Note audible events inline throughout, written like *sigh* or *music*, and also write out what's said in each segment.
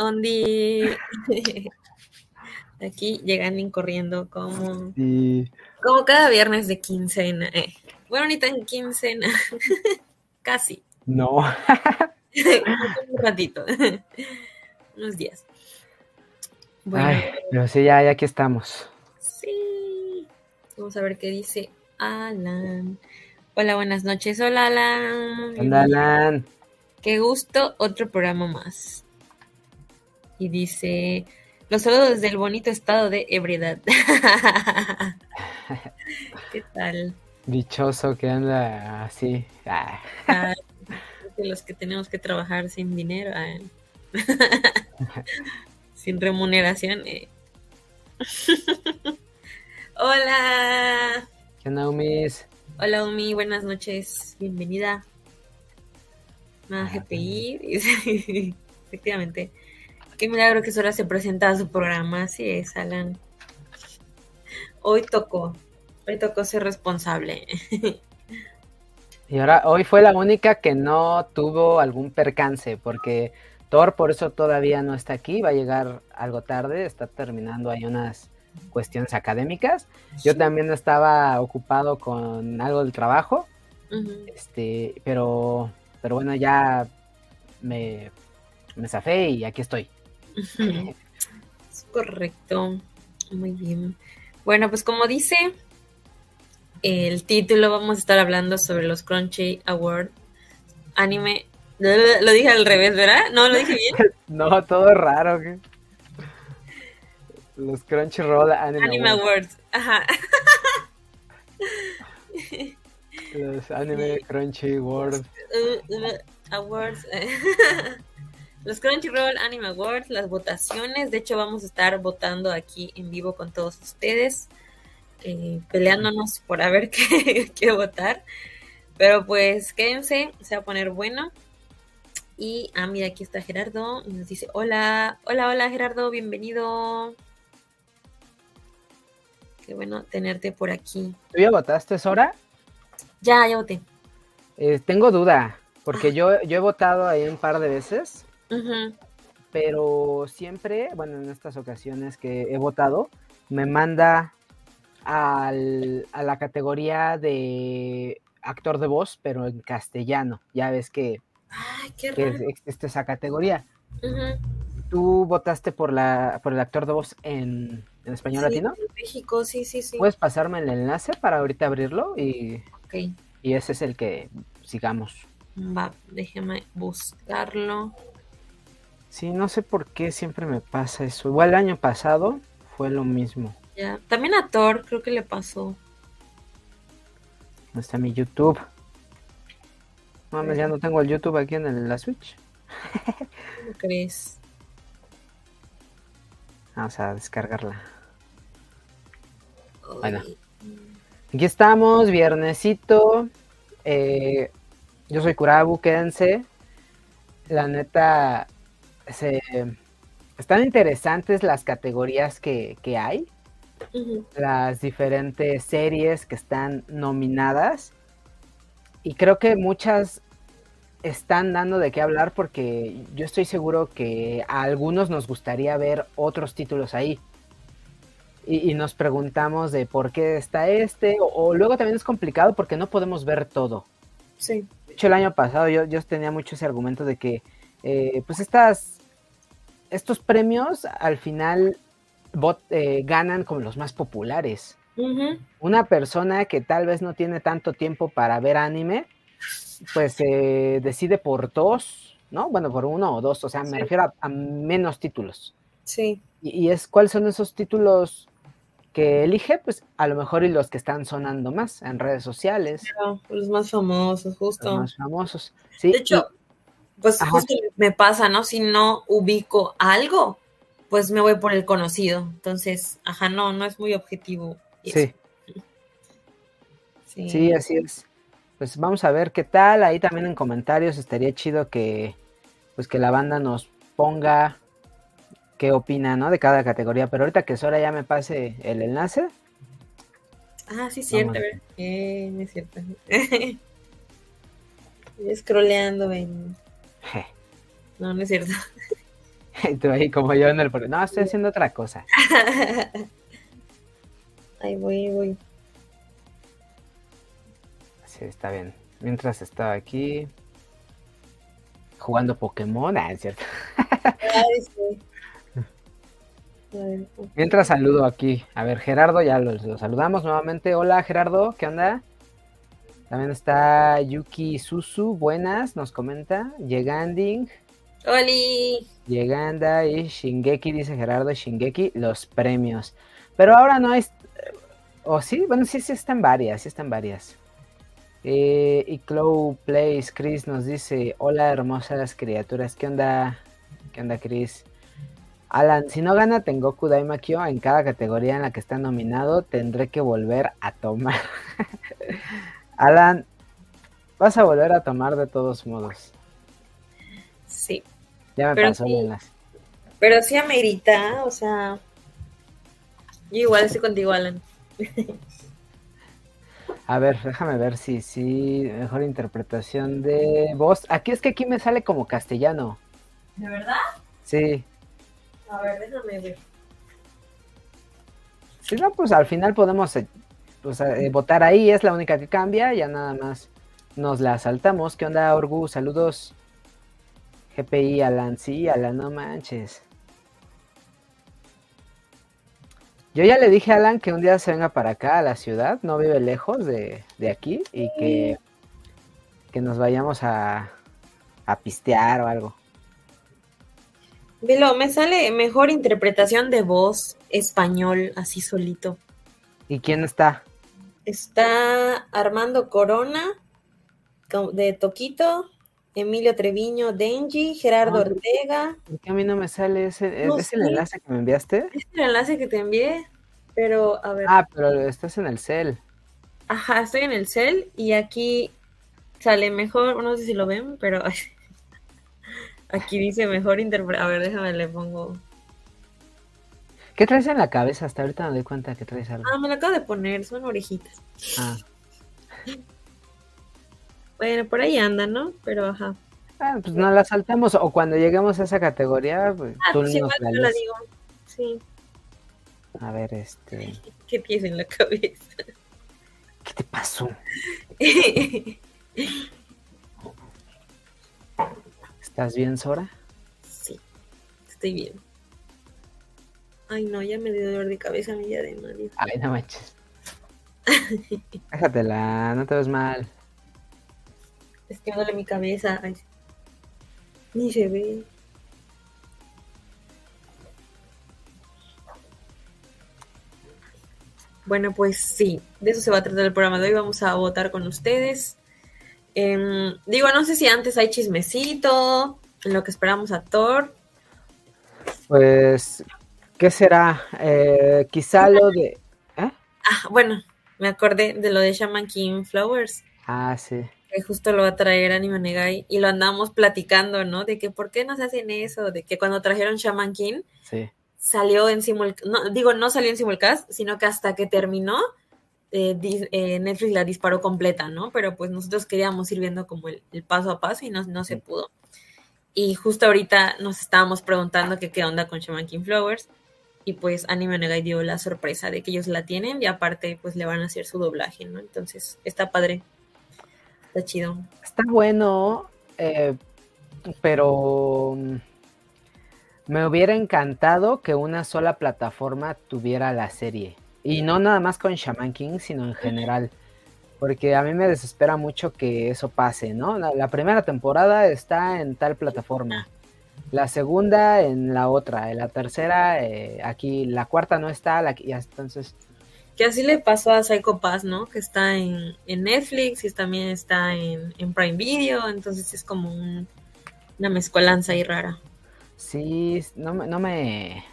Ondi. *laughs* Aquí llegan corriendo como, como cada viernes de quincena. Eh. Bueno, ni tan quincena. *laughs* Casi. No. *laughs* Un ratito. Unos días. Bueno. pero sí, ya, ya aquí estamos. Sí. Vamos a ver qué dice Alan. Hola, buenas noches. Hola, Alan. Hola, Alan. Qué gusto, otro programa más. Y dice, los saludos desde el bonito estado de ebriedad. *laughs* ¿Qué tal? Dichoso que anda así. Ah. *laughs* los que tenemos que trabajar sin dinero, *laughs* sin remuneración. Eh. Hola. ¿Qué onda, Umis? Hola, Umi, buenas noches. Bienvenida. Nada, ah, GPI. Efectivamente. Qué milagro que Sora se presenta a su programa. Así es, Alan. Hoy tocó. Hoy tocó ser responsable. *laughs* Y ahora, hoy fue la única que no tuvo algún percance, porque Thor por eso todavía no está aquí, va a llegar algo tarde, está terminando ahí unas cuestiones académicas. Yo también estaba ocupado con algo del trabajo, este, pero, pero bueno, ya me, me zafé y aquí estoy. *laughs* Es correcto. Muy bien. Bueno, pues como dice el título, vamos a estar hablando sobre los Crunchy Award anime. *laughs* Lo dije al revés, ¿verdad? No, lo dije bien. *laughs* no, todo raro. Los Crunchyroll Anime, anime Awards. Ajá. Los Anime Crunchy Awards. Uh, uh, awards. Los Crunchyroll Anime Awards, las votaciones. De hecho, vamos a estar votando aquí en vivo con todos ustedes, eh, peleándonos por a ver *laughs* qué, votar. Pero pues quédense, se va a poner bueno. Y, ah, mira, aquí está Gerardo y nos dice, hola, hola, hola Gerardo, bienvenido. Qué bueno tenerte por aquí. ¿Tú ya votaste, Sora? Ya, ya voté. Eh, tengo duda, porque ah. yo, yo he votado ahí un par de veces pero siempre, bueno, en estas ocasiones que he votado, me manda a la categoría de actor de voz, pero en castellano. Ya ves que, existe esa categoría. ¿Tú votaste por, la, por el actor de voz en, español latino? En México, sí, sí, sí. ¿Puedes pasarme el enlace para ahorita abrirlo? Y, y ese es el que sigamos. Va, déjeme buscarlo. Sí, no sé por qué siempre me pasa eso. Igual el año pasado fue lo mismo. Ya, también a Thor creo que le pasó. ¿Dónde está mi YouTube? Mames, ya no tengo el YouTube aquí en la Switch. ¿Cómo crees? Vamos a descargarla. Bueno. Aquí estamos, viernesito. Eh, yo soy Kurabu, quédense. La neta, se, están interesantes las categorías que, hay, las diferentes series que están nominadas y creo que muchas están dando de qué hablar porque yo estoy seguro que a algunos nos gustaría ver otros títulos ahí. Y, nos preguntamos de por qué está este, o, luego también es complicado porque no podemos ver todo. Sí. De hecho, el año pasado yo, yo tenía mucho ese argumento de que, eh, pues estas estos premios al final eh, ganan como los más populares. Una persona que tal vez no tiene tanto tiempo para ver anime, pues se decide por dos, ¿no? Bueno, por uno o dos, o sea, me refiero a, menos títulos. Sí. Y, es cuáles son esos títulos que elige, pues a lo mejor y los que están sonando más en redes sociales. los más famosos, justo. Los más famosos. Sí, de hecho, pues justo me pasa, ¿no? Si no ubico algo, pues me voy por el conocido. Entonces, ajá, no, no es muy objetivo. Sí. sí. Sí, así es. Pues vamos a ver qué tal. Ahí también en comentarios estaría chido que, pues que la banda nos ponga qué opina, ¿no? De cada categoría. Pero ahorita que Sora ya me pase el enlace. Ah, sí, cierto. A ver. Eh, es cierto. *laughs* Scrolleando, ven. *laughs* No, no es cierto. *laughs* Y tú ahí como yo en el... No, estoy haciendo otra cosa. *laughs* Ahí voy, ahí voy. Sí, está bien. Mientras estaba aquí jugando Pokémon, ah, es cierto. Ay, sí. Mientras saludo aquí. A ver, Gerardo, ya lo, lo saludamos nuevamente. Hola, Gerardo, ¿qué onda? También está Yuki Susu, buenas, nos comenta. Lleganding, Oli. Lleganda y Shingeki, dice Gerardo Shingeki, los premios. Pero ahora no hay. ¿O sí? Bueno, sí, sí están varias, sí están varias. Eh, y Clow Plays, Chris nos dice: Hola, hermosas criaturas. ¿Qué onda? ¿Qué onda, Chris? Alan, si no gana Tengoku Daimakyo en cada categoría en la que está nominado, tendré que volver a tomar. *laughs* Alan, vas a volver a tomar de todos modos. Sí. Ya me Pero pasó sí. las. Pero sí amerita, o sea. Yo igual estoy contigo, Alan. *laughs* A ver, déjame ver si sí, mejor interpretación de voz. Aquí es que aquí me sale como castellano. ¿De verdad? Sí. A ver, déjame ver. Si no, pues al final podemos pues, eh, votar ahí, es la única que cambia, ya nada más nos la saltamos. ¿Qué onda, Orgu? Saludos. GPI, Alan, sí, Alan, no manches. Yo ya le dije a Alan que un día se venga para acá, a la ciudad, no vive lejos de, de aquí, y que, que nos vayamos a, a pistear o algo. Velo, me sale mejor interpretación de voz español, así solito. ¿Y quién está? Está Armando Corona, co- de Toquito, Emilio Treviño, Denji, Gerardo Ah. Ortega. ¿Por qué a mí no me sale ese? No ¿Es el enlace que me enviaste? Es el enlace que te envié, pero a ver. Ah, pero estás en el cel. Ajá, estoy en el cel y aquí sale mejor, no sé si lo ven, pero *laughs* aquí dice mejor interpretación. A ver, déjame le pongo. ¿Qué traes en la cabeza? Hasta ahorita me doy cuenta que traes algo. Ah, me lo acabo de poner, son orejitas. Ah, Bueno, por ahí anda, ¿no? Pero ajá. Ah, pues nos la saltamos. O cuando lleguemos a esa categoría, pues, Ah, tú pues nos igual la la digo. Sí, A ver, este. *laughs* ¿qué tienes en la cabeza? ¿Qué te pasó? *laughs* ¿Estás bien, Sora? sí, estoy bien. Ay, no, ya me dio dolor de cabeza mi día de Mario. Ay, no manches. *laughs* Déjatela, no te ves mal. Es que duele mi cabeza. Ay, ni se ve. Bueno, pues sí, de eso se va a tratar el programa de hoy. Vamos a votar con ustedes. Em, digo, no sé si antes hay chismecito, en lo que esperamos a Thor. Pues, ¿qué será? Eh, quizá lo de. ¿Eh? Ah, bueno, me acordé de lo de Shaman King Flowers, Ah, sí. que justo lo va a traer Anima Negai, y lo andamos platicando, ¿no? De que por qué nos hacen eso, de que cuando trajeron Shaman King, Sí. salió en simulcast, no, digo, no salió en simulcast, sino que hasta que terminó, eh, eh, Netflix la disparó completa, ¿no? Pero pues nosotros queríamos ir viendo como el, el paso a paso y no, no se pudo. Y justo ahorita nos estábamos preguntando que qué onda con Shaman King Flowers. Y pues Anime Negai dio la sorpresa de que ellos la tienen y aparte pues le van a hacer su doblaje, ¿no? Entonces está padre. Está chido. Está bueno, eh, pero mm, me hubiera encantado que una sola plataforma tuviera la serie. Y no nada más con Shaman King, sino en general. Porque a mí me desespera mucho que eso pase, ¿no? La, la primera temporada está en tal plataforma. La segunda en la otra. La tercera eh, aquí. La cuarta no está. La, entonces, Que así le pasó a Psycho Pass, ¿no? Que está en, en Netflix y también está en, en Prime Video, entonces es como un- una mezcolanza ahí rara. sí, no, me- no me...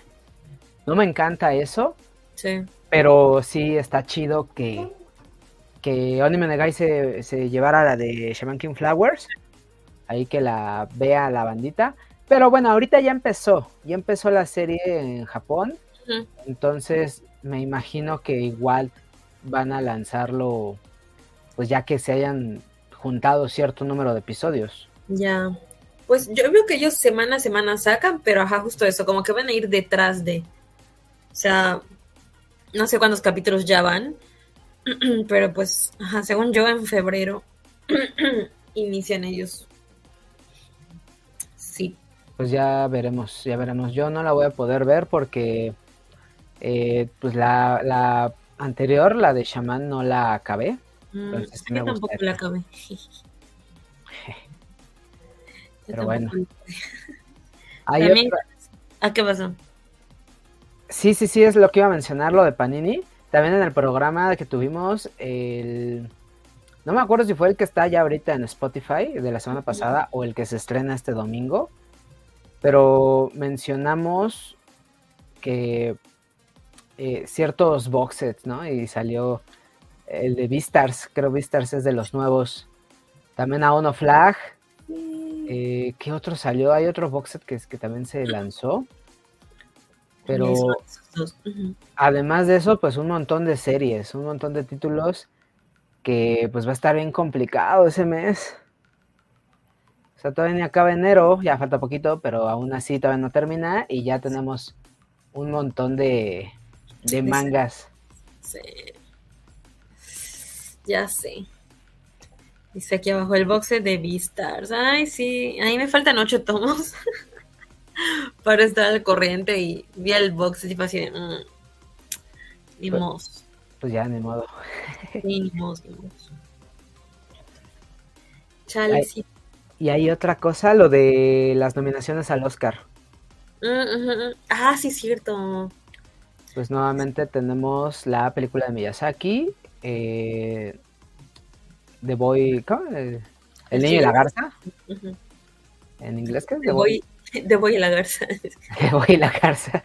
No me encanta eso. Sí. Pero sí está chido que, que Anime Negai se, se llevara la de Shaman King Flowers. Ahí que la vea la bandita. Pero bueno, ahorita ya empezó. Ya empezó la serie en Japón. Entonces me imagino que igual van a lanzarlo. Pues ya que se hayan juntado cierto número de episodios. Ya. Pues yo veo que ellos semana a semana sacan, pero ajá, justo eso, como que van a ir detrás de. O sea, no sé cuántos capítulos ya van, *clears throat* pero pues, ajá, según yo en febrero *clears throat* inician ellos. Pues ya veremos, ya veremos. Yo no la voy a poder ver porque eh, pues la, la anterior, la de Shaman, no la acabé. Mm, yo tampoco la acabé. *laughs* Pero bueno. Hay ¿A qué pasó? Sí, sí, sí, es lo que iba a mencionar, lo de Panini. También en el programa que tuvimos, el... no me acuerdo si fue el que está ya ahorita en Spotify de la semana pasada o el que se estrena este domingo, pero mencionamos que eh, ciertos box sets, ¿no? Y salió el de Vistars, creo Vistars es de los nuevos. También a Ono Flag, eh, ¿Qué otro salió? Hay otro box set que, que también se lanzó. Pero además de eso, pues un montón de series, un montón de títulos que pues va a estar bien complicado ese mes. O sea, todavía ni acaba enero, ya falta poquito, pero aún así todavía no termina y ya tenemos un montón de, de mangas. Sí. Ya sé. Dice aquí abajo el boxe de Beastars. Ay, sí, ahí me faltan ocho tomos *laughs* para estar al corriente y vi el boxe y fue así de... Mm, ni pues, pues, ya, ni modo. ni modo, ni modo. Chale, sí. Y hay otra cosa, lo de las nominaciones al Oscar. Mm, ah, sí, cierto. Pues nuevamente tenemos la película de Miyazaki, eh, The Boy, ¿cómo? El, niño y la garza. ¿En inglés qué es? The Boy, *laughs* The Boy y la garza. *laughs* The Boy y la garza.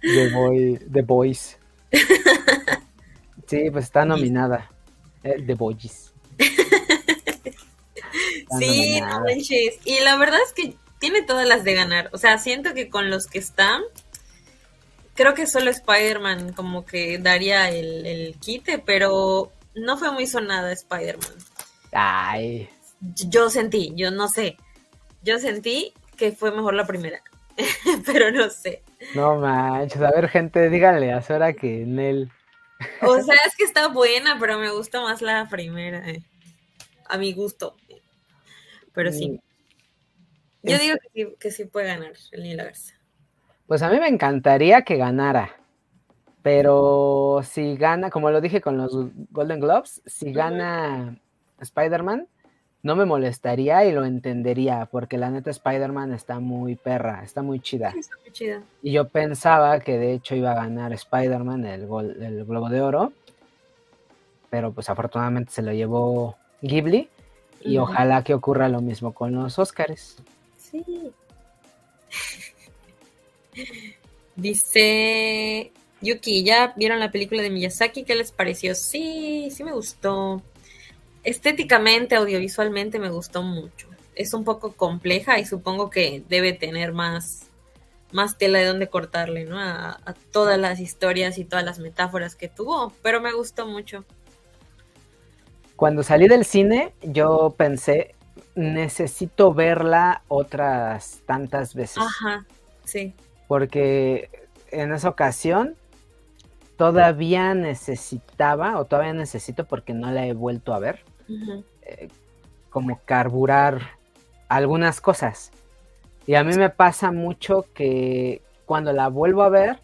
The Boy, The Boys. *laughs* Sí, pues está nominada. Eh, The Boys. Sí, no manches. Y la verdad es que tiene todas las de ganar. O sea, siento que con los que están, creo que solo Spider-Man como que daría el, el quite, pero no fue muy sonada Spider-Man. Ay. Yo sentí, yo no sé. Yo sentí que fue mejor la primera, *laughs* pero no sé. No manches, a ver gente, díganle a Sora que en él. O sea, es que está buena, pero me gusta más la primera. Eh. A mi gusto. Pero sí. Mm. Yo digo que sí, que sí puede ganar el Niño Pues a mí me encantaría que ganara. Pero si gana, como lo dije con los Golden Globes, si gana Spider-Man, no me molestaría y lo entendería, porque la neta Spider-Man está muy perra, está muy chida. Está muy chida. Y yo pensaba que de hecho iba a ganar Spider-Man el, el Globo de Oro, pero pues afortunadamente se lo llevó Ghibli y ojalá que ocurra lo mismo con los Oscars. Sí. *laughs* Dice Yuki, ¿ya vieron la película de Miyazaki? ¿Qué les pareció? Sí, sí me gustó. Estéticamente, audiovisualmente me gustó mucho. Es un poco compleja y supongo que debe tener más, más tela de donde cortarle, ¿no? A, a todas las historias y todas las metáforas que tuvo, pero me gustó mucho. Cuando salí del cine, yo pensé, necesito verla otras tantas veces. Ajá, sí. Porque en esa ocasión todavía necesitaba, o todavía necesito porque no la he vuelto a ver, eh, como carburar algunas cosas. Y a mí me pasa mucho que cuando la vuelvo a ver,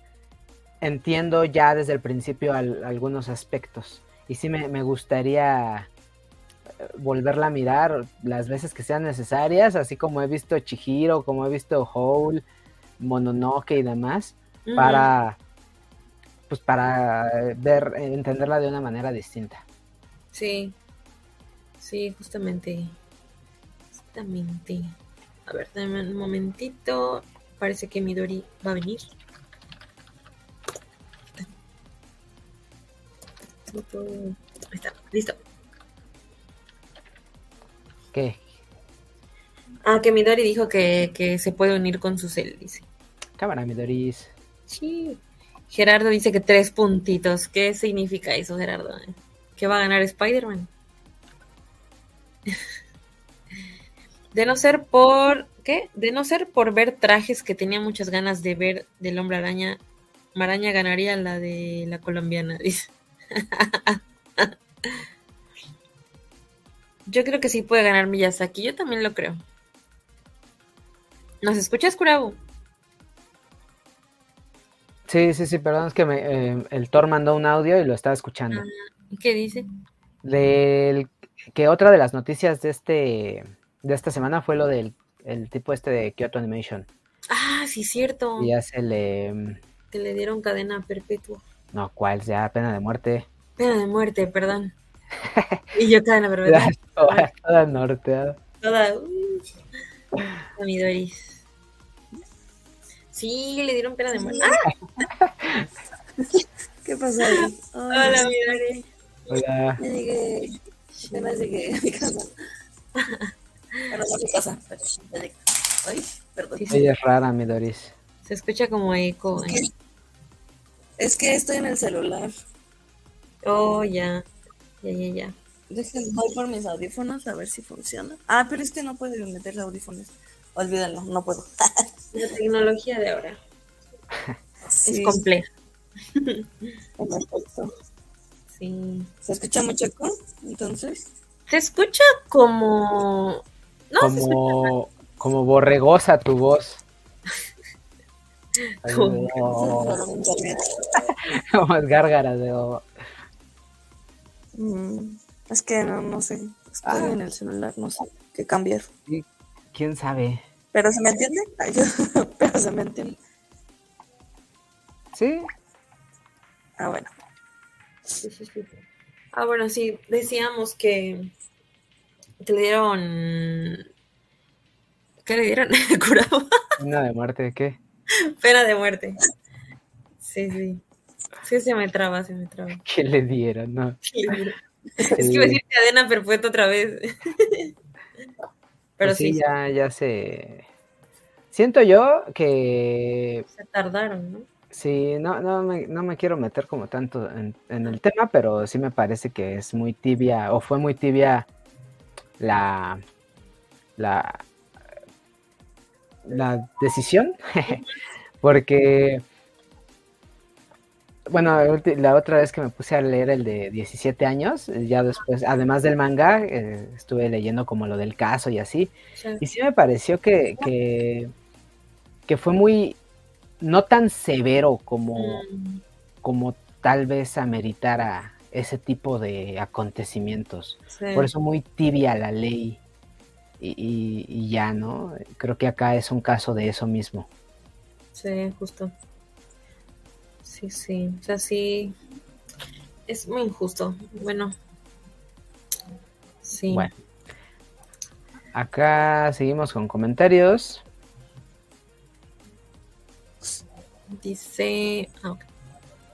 entiendo ya desde el principio algunos aspectos. Y sí me, gustaría eh, volverla a mirar las veces que sean necesarias, así como he visto Chihiro, como he visto Howl, Mononoke y demás, para pues para ver, entenderla de una manera distinta. Sí, sí, justamente, justamente. A ver, dame un momentito. Parece que Midori va a venir. Ahí está, listo. ¿Qué? Ah, que Midori dijo que, que se puede unir con su cel, dice. Cámara, Midori. Sí. Gerardo dice que tres puntitos. ¿Qué significa eso, Gerardo? ¿Qué va a ganar Spider-Man? *laughs* De no ser por. ¿Qué? De no ser por ver trajes que tenía muchas ganas de ver del hombre araña, Maraña ganaría la de la colombiana, *laughs* dice. *laughs* Yo creo que sí puede ganar Miyazaki, yo también lo creo. ¿Nos escuchas, Kurabu? Sí, sí, sí, perdón, es que me, eh, el Thor mandó un audio y lo estaba escuchando. Ah, ¿Qué dice? Del, que otra de las noticias de este de esta semana fue lo del el tipo este de Kyoto Animation. Ah, sí, cierto. Y ya se le... Que le dieron cadena perpetua. No, ¿cuál? Ya, pena de muerte. Pena de muerte, perdón. *laughs* y yo cadena *laughs* perpetua. toda, toda norteada. Toda... Uh, Doris. Sí, le dieron pena de muerte. ¡Ah! *laughs* ¿Qué pasó ahí? Hola, mi Dani. Hola. Ya llegué, apenas llegué a mi casa. Bueno, no a mi casa, pero ya llegué. Ay, perdón. Ella es rara, mi Doris. Se escucha como eco. ¿eh? Es que estoy en el celular. Oh, ya. Ya, ya, ya. Déjenme, voy por mis audífonos a ver si funciona. Ah, pero es que no puedo meter audífonos. Olvídalo, no puedo. *laughs* La tecnología de ahora Sí, es compleja. perfecto. Sí. ¿Se escucha mucho eco? Entonces. Se escucha como. No, se escucha Como, como borregosa tu voz. Ay, Como- no. *laughs* Como es gárgaras de oh, Mm, es que no, no sé. Estoy Ah. en el celular, no sé qué cambiar. ¿Quién sabe? ¿Pero se me entiende? *laughs* Ay, Pero se me entiende. Sí, Ah, bueno. Sí, sí, sí. Ah, bueno, sí, decíamos que, que le dieron. ¿Qué le dieron? *laughs* Curado. una de muerte, ¿qué? *laughs* Pena de muerte. Sí, sí. Sí, se me traba, se me traba. ¿Qué le dieron? No. *laughs* *laughs* Es que iba a decir cadena perpetua otra vez. Pero Pues sí, sí, ya, ya se. Siento yo que se tardaron, ¿no? sí, no, no, me, no me quiero meter como tanto en, en el tema, pero sí me parece que es muy tibia, o fue muy tibia la, la, la decisión, *laughs* porque, bueno, la otra vez que me puse a leer el de 17 años, ya después, además del manga, eh, estuve leyendo como lo del caso y así, y sí me pareció que, que, que fue muy, no tan severo como, Mm, como tal vez ameritara ese tipo de acontecimientos. sí. Por eso muy tibia la ley y, ya, ¿no? Creo que acá es un caso de eso mismo. Sí, justo. Sí, sí. O sea, sí. Es muy injusto. Bueno. Sí. Bueno. Acá seguimos con comentarios. Dice. ah, ok.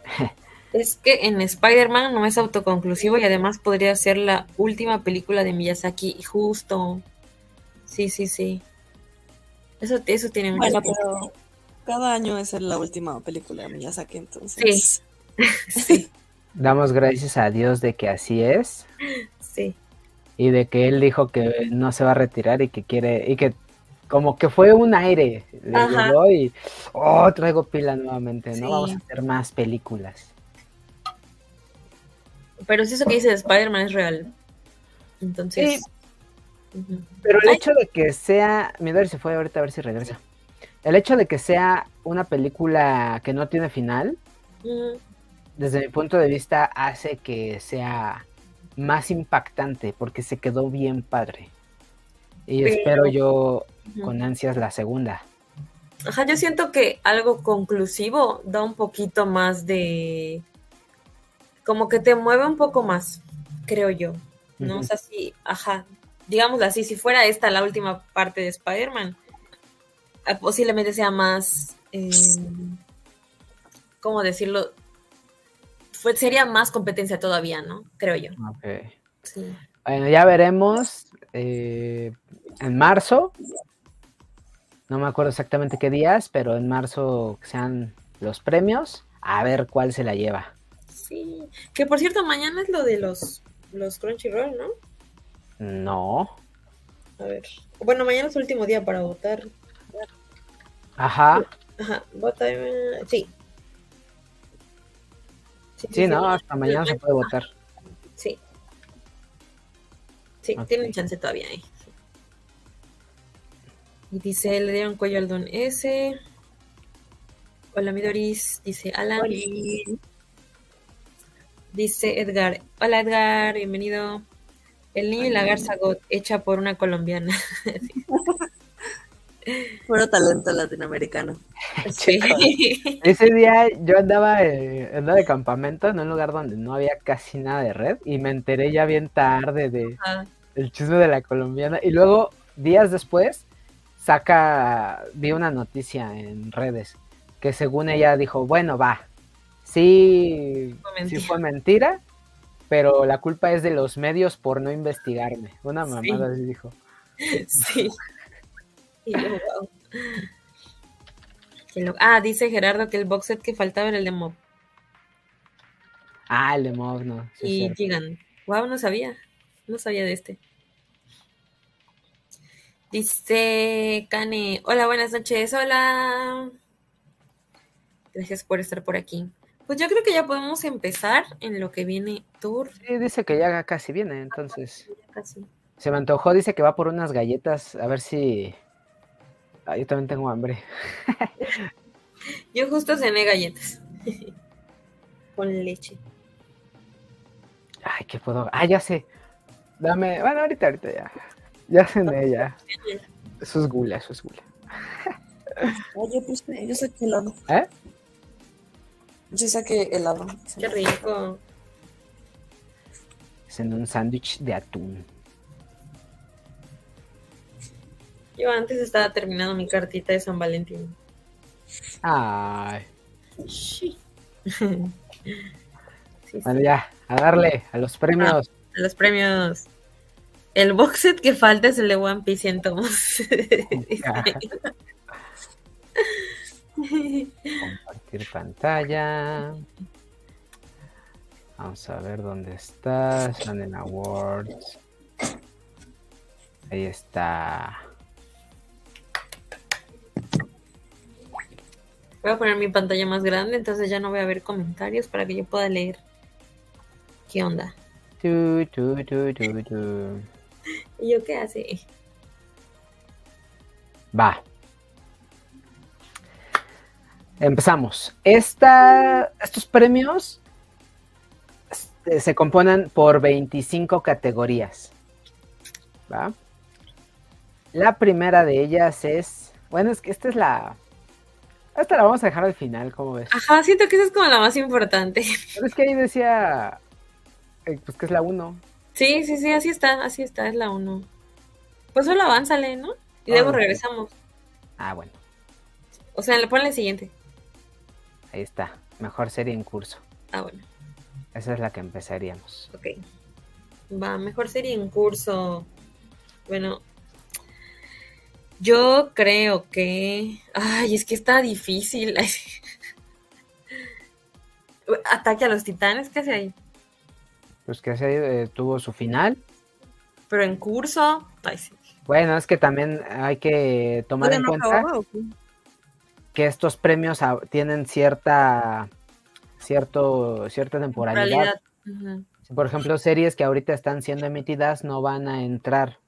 *laughs* Es que en Spider-Man no es autoconclusivo y además podría ser la última película de Miyazaki. Justo. Sí, sí, sí. Eso, eso tiene mucho Bueno, pero cada año es la última película de Miyazaki, entonces. Sí. *laughs* Sí, Damos gracias a Dios de que así es sí. y de que él dijo que no se va a retirar y que quiere y que como que fue un aire le Ajá. llegó y oh traigo pila nuevamente, no Sí. vamos a hacer más películas. Pero si eso que dice de Spider-Man es real. Entonces. Pero el Ay. hecho de que sea, Midori se fue ahorita a ver si regresa. El hecho de que sea una película que no tiene final, desde mi punto de vista, hace que sea más impactante porque se quedó bien padre. Y Pero- espero yo con ansias la segunda. Ajá, yo siento que algo conclusivo da un poquito más de. Como que te mueve un poco más, creo yo. ¿No? Ujú. O sea, sí, ajá. Digámoslo así, si fuera esta la última parte de Spider-Man, ah, posiblemente sea más. eh, ¿Cómo decirlo? Fue, sería más competencia todavía, ¿no? Creo yo. Ok. Sí. Bueno, ya veremos eh, en marzo. No me acuerdo exactamente qué días, pero en marzo sean los premios. A ver cuál se la lleva. Sí. Que por cierto, mañana es lo de los, los Crunchyroll, ¿no? No. A ver. Bueno, mañana es el último día para votar. Ajá. Ajá, vota. eh, Sí. Sí, no, hasta mañana se puede votar. Sí. Sí, Ok. tienen chance todavía ahí. Y dice, le dieron cuello al don S. Hola, Midoris. Dice Alan. Oli. Dice Edgar. Hola, Edgar. Bienvenido. El niño y la garza got, hecha por una colombiana. *laughs* Puro talento latinoamericano. Sí. Ese día yo andaba, eh, andaba de campamento en un lugar donde no había casi nada de red y me enteré ya bien tarde de, Ah, el chisme de la colombiana. Y luego, días después, saca, vi una noticia en redes que según ella dijo, bueno, va, sí, Fue sí fue mentira, pero la culpa es de los medios por no investigarme. Una Sí. mamada así dijo. *laughs* Sí. Y yo, wow. Qué lo- Ah, dice Gerardo que el box set que faltaba era el de Mob. Ah, el de Mob, no. sí y. Gigan. Wow, no sabía. No sabía de este. Dice Kane. Hola, buenas noches. Hola. Gracias por estar por aquí. Pues yo creo que ya podemos empezar en lo que viene Tour. Sí, dice que ya casi viene, entonces. Ya casi. Se me antojó, dice que va por unas galletas, a ver si... Ah, yo también tengo hambre. *laughs* Yo justo cené galletas. *laughs* Con leche. Ay, ¿qué puedo? Ah, ya sé. Dame, bueno, ahorita, ahorita ya. Ya cené ya. *laughs* Eso es gula, eso es gula. Oye, yo puse, yo saqué helado. ¿Eh? Yo saqué helado. Qué rico. Es en un sándwich de atún. Yo antes estaba terminando mi cartita de San Valentín. Ay. Sí. Sí, *laughs* sí. Bueno, ya, a darle a los premios. Los premios. El box set que falta es el de One Piece 100 tomos. *laughs* Compartir pantalla. Vamos a ver dónde está. Están en Awards. Ahí está. Voy a poner mi pantalla más grande, entonces ya no voy a ver comentarios para que yo pueda leer. ¿Qué onda? Tu, tu, tu, tu, tu. *laughs* ¿Y yo qué hace? Va. Empezamos. Esta, estos premios este, se componen por 25 categorías. ¿Va? La primera de ellas es. Bueno, es que esta es la. Esta la vamos a dejar al final, ¿cómo ves? Ajá, siento que esa es como la más importante. Pero es que ahí decía. eh, pues que es la 1. Sí, sí, sí, así está, así está, es la 1. Pues solo avánzale, ¿no? Y luego Ah, ok. regresamos. Ah, bueno. O sea, le ponle el siguiente. Ahí está. Mejor serie en curso. Ah, bueno, Esa es la que empezaríamos. ok. Va, mejor serie en curso. Bueno, yo creo que. Ay, es que está difícil. *laughs* Ataque a los titanes, ¿qué hace ahí? Pues que se eh, tuvo su final. Pero en curso. Ay, sí. Bueno, es que también hay que tomar en ¿Todavía no cuenta? Que estos premios tienen cierta cierto cierta temporalidad. Por ejemplo, series que ahorita están siendo emitidas no van a entrar.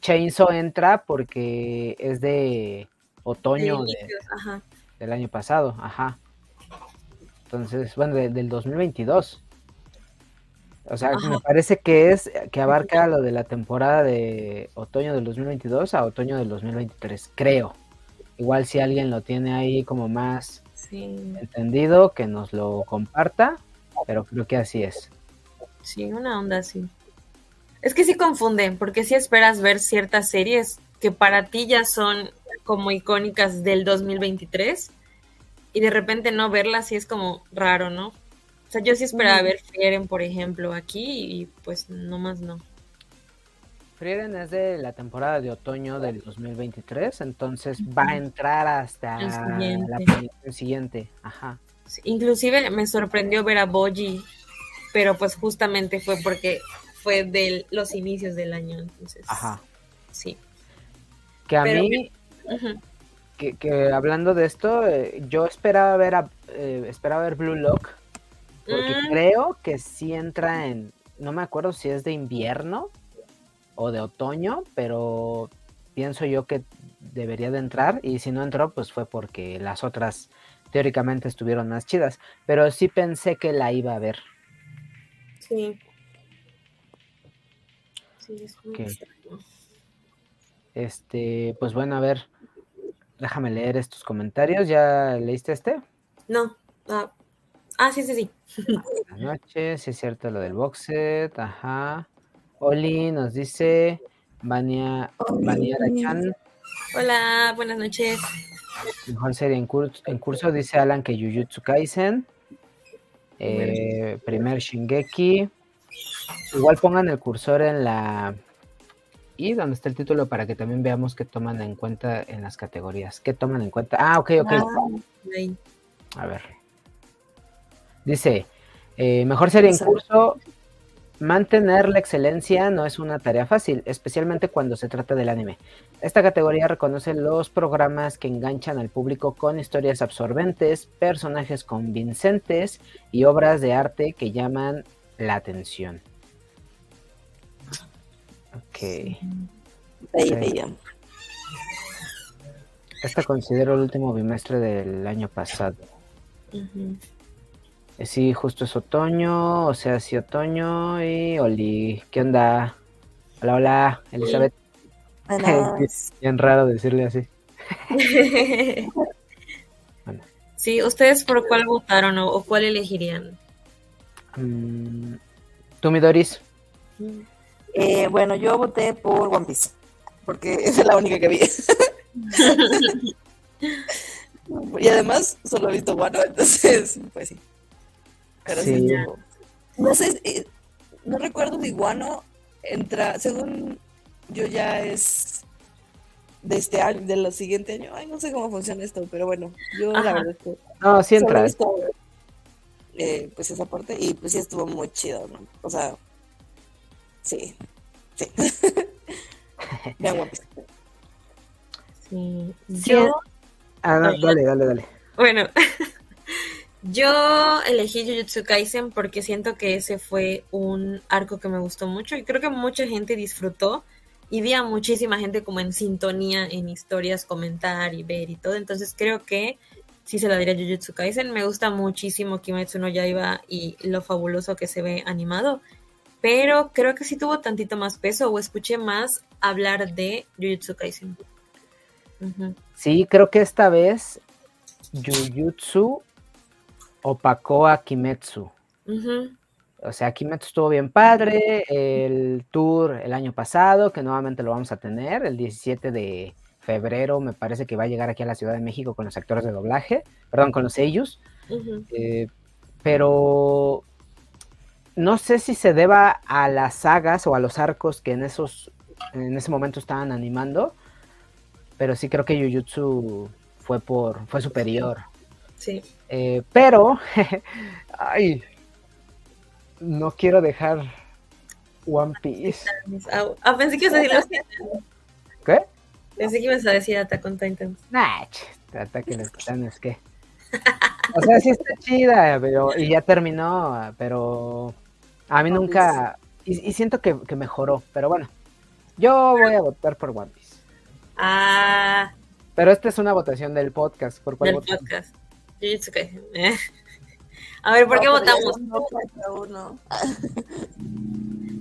Chainsaw entra porque es de otoño De de- inicios, Ajá. del año pasado, ajá. Entonces, bueno, de- del 2022. O sea, Ajá. me parece que es que abarca lo de la temporada de otoño del 2022 a otoño del 2023, creo. Igual si alguien lo tiene ahí como más Sí, entendido, que nos lo comparta, pero creo que así es. sí, una onda así. Es que sí confunden, porque si esperas ver ciertas series que para ti ya son como icónicas del 2023 y de repente no verlas sí es como raro, ¿no? O sea, yo sí esperaba ver Frieren, por ejemplo, aquí y pues nomás no. Frieren es de la temporada de otoño del 2023, entonces va a entrar hasta El siguiente. la proyección siguiente. Ajá. Sí, Inclusive me sorprendió ver a Boji, pero pues justamente fue porque fue de los inicios del año, entonces. Ajá. sí. Que a Pero- mí, que, que hablando de esto, eh, yo esperaba ver a, eh, esperaba ver Blue Lock, porque Mm. creo que sí entra en, no me acuerdo si es de invierno o de otoño, pero pienso yo que debería de entrar y si no entró, pues fue porque las otras teóricamente estuvieron más chidas, pero sí pensé que la iba a ver. Sí. Sí, es muy extraño. Este, pues bueno, a ver, déjame leer estos comentarios. ¿Ya leíste este? No. Ah, ah, sí, sí, sí. Buenas noches, sí es cierto lo del box set, ajá. Oli nos dice, Vania, Vania Chan, Hola, buenas noches. mejor serie en curso, en curso, dice Alan que Jujutsu Kaisen, eh, primer Shingeki, igual pongan el cursor en la y donde está el título para que también veamos qué toman en cuenta en las categorías, qué toman en cuenta, ah, ok, ok, Ahí. A ver. Dice, eh, mejor serie en curso. Mantener la excelencia no es una tarea fácil, especialmente cuando se trata del anime. Esta categoría reconoce los programas que enganchan al público con historias absorbentes, personajes convincentes y obras de arte que llaman la atención. Ok. Ahí, ahí, ya. Esta considero el último bimestre del año pasado. Sí, justo es otoño, o sea, sí, otoño y Oli, ¿qué onda? Hola, hola, Elizabeth. Buenas. *laughs* Bien raro decirle así. Bueno. *laughs* Sí, ¿ustedes por cuál votaron o, o cuál elegirían? Mm, ¿Tú, mi Doris? Eh, bueno, yo voté por One Piece, porque *laughs* es la única que vi. y además solo he visto Wano, entonces, pues sí. Pero sí. No sé, eh, no recuerdo si Wano entra, según yo ya es de este año, de lo siguiente año. Ay, no sé cómo funciona esto, pero bueno, yo Ajá. la verdad es que No, sí entra. visto, eh, pues esa parte y pues sí estuvo muy chido, ¿no? O sea, sí. *laughs* Vean. Sí. Sí, Yo, Ah, no, dale, dale, dale. bueno, *laughs* yo elegí Jujutsu Kaisen porque siento que ese fue un arco que me gustó mucho y creo que mucha gente disfrutó y vi a muchísima gente como en sintonía en historias, comentar y ver y todo. Entonces creo que sí se la diría Jujutsu Kaisen. Me gusta muchísimo Kimetsu no Yaiba y lo fabuloso que se ve animado. Pero creo que sí tuvo tantito más peso o escuché más hablar de Jujutsu Kaisen. Sí, creo que esta vez Jujutsu opacó a Kimetsu. O sea, Kimetsu estuvo bien padre. El tour el año pasado, que nuevamente lo vamos a tener, el 17 de febrero, me parece que va a llegar aquí a la Ciudad de México con los actores de doblaje, perdón, con los ellos. Ujú. Eh, pero no sé si se deba a las sagas o a los arcos que en esos en ese momento estaban animando, pero sí creo que Jujutsu fue por fue superior. Sí. Eh, pero *laughs* ay, no quiero dejar One Piece. Ah, pensé que ibas a decir los ¿Qué? Pensé que ibas a decir Attack on Titan. Nah, ch, Ataque a los Titanes, ¿qué? O sea, sí está chida, pero, y ya terminó, pero a mí One nunca, y, y siento que, que mejoró, pero bueno, yo voy a votar por One Piece. Ah, Pero esta es una votación del podcast, ¿por cuál del podcast. Jujutsu Kaisen. Eh. A ver, ¿por qué No, votamos? son dos contra uno.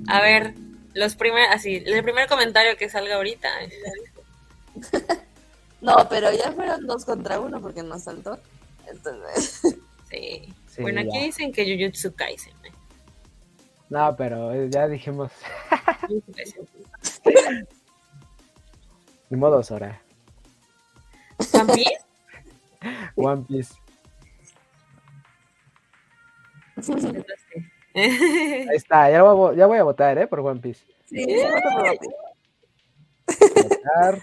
A ver, los primeros, así, el primer comentario que salga ahorita. *laughs* No, pero ya fueron dos contra uno porque nos saltó. Entonces, *laughs* Sí. Sí, bueno, aquí dicen que Jujutsu Kaisen. eh. No, pero ya dijimos, *laughs* ni modo, Sora, ¿One Piece? One Piece. Ahí está, ya voy, a vo- ya voy a votar, ¿eh? Por One Piece. sí. *laughs* Votar.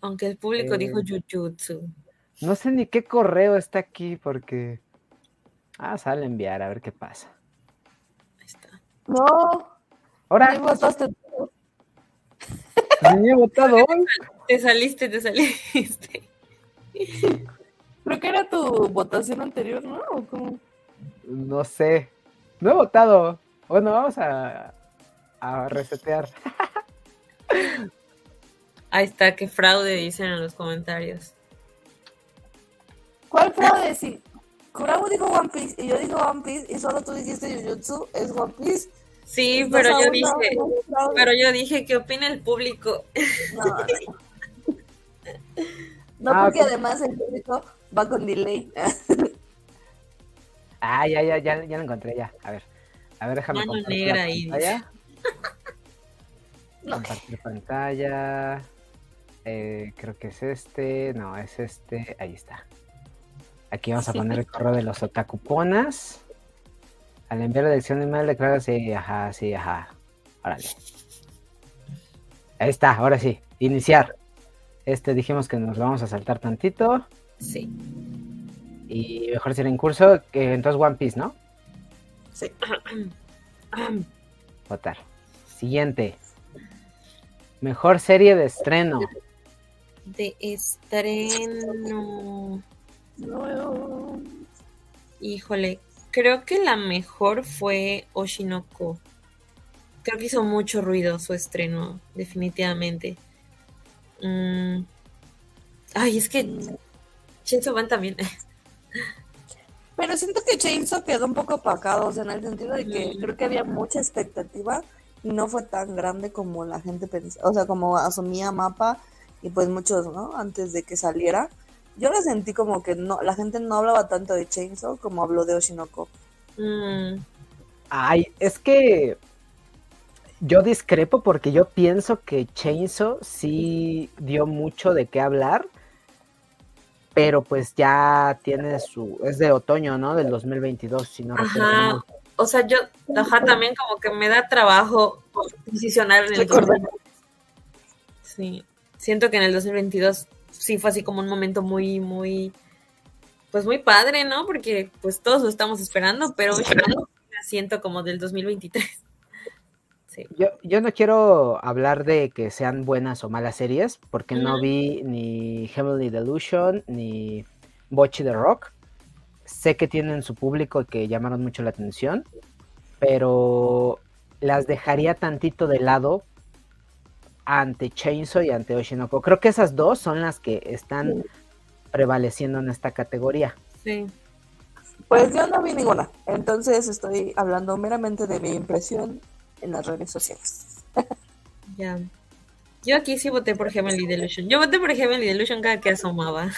Aunque el público Eh. dijo Jujutsu. No sé ni qué correo está aquí porque... Ah, sale a enviar, a ver qué pasa. Ahí está. No, Ahora, ahí votaste tú. Sí, he votado *laughs* hoy. Te saliste, te saliste. Creo que era tu votación anterior, ¿no? ¿O cómo? No sé. No he votado. Bueno, vamos a, a resetear. *laughs* Ahí está, qué fraude dicen en los comentarios. ¿Cuál fraude? Si Kurabu dijo One Piece y yo digo One Piece y solo tú dijiste Jujutsu, es One Piece. Sí, pero yo uno, dije, no pero yo dije, ¿qué opina el público? No, no. No, *laughs* Ah, porque ok. además el público va con delay. *laughs* Ah, ya, ya, ya, ya lo encontré, ya. A ver. A ver, déjame Mano compartir negra la pantalla. *laughs* Compartir pantalla. Eh, creo que es este. No, es este. Ahí está. Aquí vamos a poner el correo de los otakuponas. Al enviar la dirección de email, declara sí, ajá, sí, ajá. Órale. Ahí está, ahora sí. Iniciar. Este dijimos que nos lo vamos a saltar tantito. Sí. Y mejor será en curso. Que entonces One Piece, ¿no? Sí. *clears throat* Votar. Siguiente. Mejor serie de estreno. De estreno. No. Híjole, creo que la mejor fue Oshinoko. Creo que hizo mucho ruido su estreno, definitivamente. Mm. Ay, es que Chainsaw Man también. *laughs* Pero siento que Chainsaw quedó un poco opacado, o sea, en el sentido de que Mm. creo que había mucha expectativa y no fue tan grande como la gente pensaba, o sea, como asumía Mapa y pues muchos, ¿no? Antes de que saliera. Yo lo sentí como que no, la gente no hablaba tanto de Chainsaw como habló de Oshinoko. Mm, Ay, es que yo discrepo porque yo pienso que Chainsaw sí dio mucho de qué hablar, pero pues ya tiene su, es de otoño, ¿no? Del 2022, si no recuerdo Ajá. O sea, yo, ajá, también como que me da trabajo posicionar en el Recordar. 2022. Sí, siento que en el 2022 sí fue así como un momento muy, muy, pues muy padre, ¿no? Porque pues todos lo estamos esperando, pero yo la siento como del 2023. Sí. Yo, yo no quiero hablar de que sean buenas o malas series, porque no vi ni Heavenly Delusion ni Bocchi the Rock. Sé que tienen su público y que llamaron mucho la atención, pero las dejaría tantito de lado ante Chainsaw y ante Oshinoko. Creo que esas dos son las que están prevaleciendo en esta categoría. Sí. Pues yo no vi ninguna, entonces estoy hablando meramente de mi impresión en las redes sociales. Ya. Yo aquí sí voté por Heavenly Delusion. Yo voté por Heavenly Delusion cada que asomaba.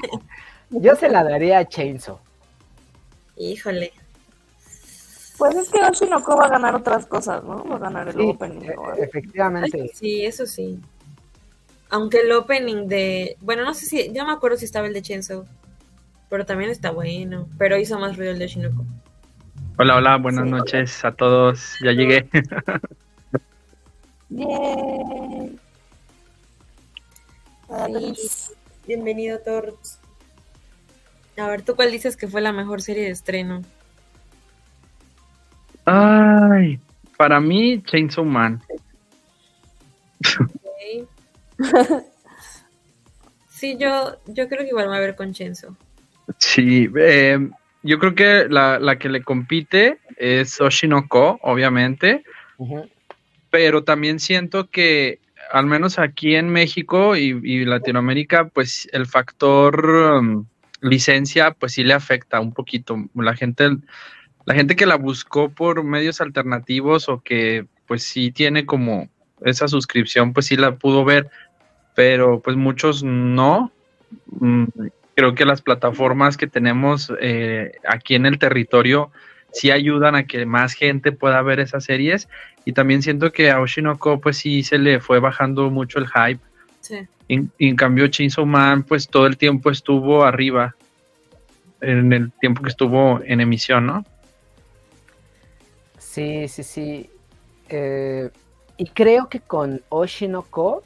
*laughs* Yo se la daría a Chainsaw. Híjole. Pues es que Oshinoko va a ganar otras cosas, ¿no? Va a ganar el Sí, opening. e- efectivamente. Sí, eso sí. Aunque el opening de. Bueno, no sé si. Ya me acuerdo si estaba el de Chainsaw. Pero también está bueno. Pero hizo más ruido el de Shinoko. Hola, hola, buenas Sí. noches a todos. Ya llegué. Bienvenido, Torts. A ver, ¿tú cuál dices que fue la mejor serie de estreno? Ay, para mí, Chainsaw Man. Ok. *laughs* Sí, yo, yo creo que igual me voy a ver con Chainsaw. Sí, eh, yo creo que la, la que le compite es Oshinoko, obviamente, pero también siento que, al menos aquí en México y, y Latinoamérica, pues el factor um, licencia, pues sí le afecta un poquito. La gente, la gente que la buscó por medios alternativos o que pues sí tiene como esa suscripción, pues sí la pudo ver, pero pues muchos no. Mm, Creo que las plataformas que tenemos eh, aquí en el territorio sí ayudan a que más gente pueda ver esas series y también siento que a Oshinoko pues sí se le fue bajando mucho el hype Sí. y, y en cambio Chainsaw Man pues todo el tiempo estuvo arriba en el tiempo que estuvo en emisión, ¿no? Sí, sí, sí. Eh, y creo que con Oshinoko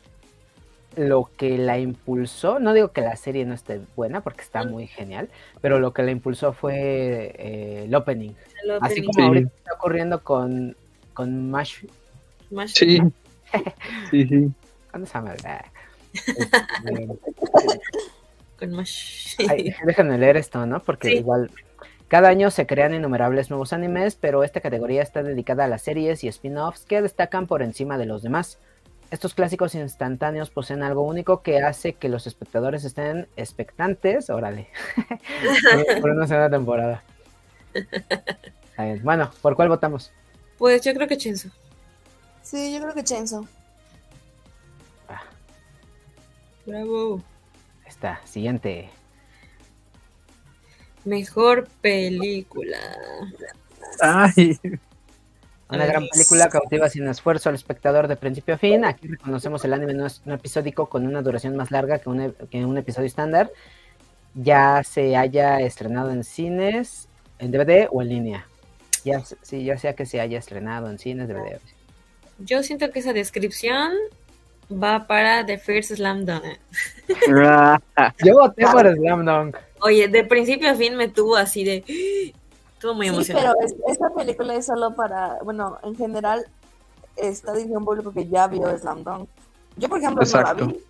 lo que la impulsó, no digo que la serie no esté buena porque está muy genial, pero lo que la impulsó fue eh, el opening. El Así como Sí. ahorita está ocurriendo con, con Mash, Sí, *laughs* sí, sí. ¿Cuándo se llama? Ah. *laughs* Con más. ay, déjenme leer esto, ¿no? Porque Sí. igual cada año se crean innumerables nuevos animes, pero esta categoría está dedicada a las series y spin-offs que destacan por encima de los demás. Estos clásicos instantáneos poseen algo único que hace que los espectadores estén expectantes, órale, por- *laughs* por una segunda temporada. Bueno, ¿por cuál votamos? Pues yo creo que Chenzo. Sí, yo creo que Chainsaw. Bravo. Está, siguiente. Mejor película. Ay, Una gran película cautiva sin esfuerzo al espectador de principio a fin. Aquí reconocemos el anime no, es- no episódico con una duración más larga que un, e- que un episodio estándar. Ya se haya estrenado en cines, en DVD o en línea. Ya, sí, ya sea que se haya estrenado en cines, DVD. Yo siento que esa descripción va para The First Slam Dunk. *laughs* Yo voté por Slam Dunk. Oye, de principio a fin me tuvo así de. Estuvo muy Sí, emocionado. pero es- esta película es solo para, bueno, en general está dirigida a un público que ya vio Slam Dunk. Yo, por ejemplo, no Exacto. la vi.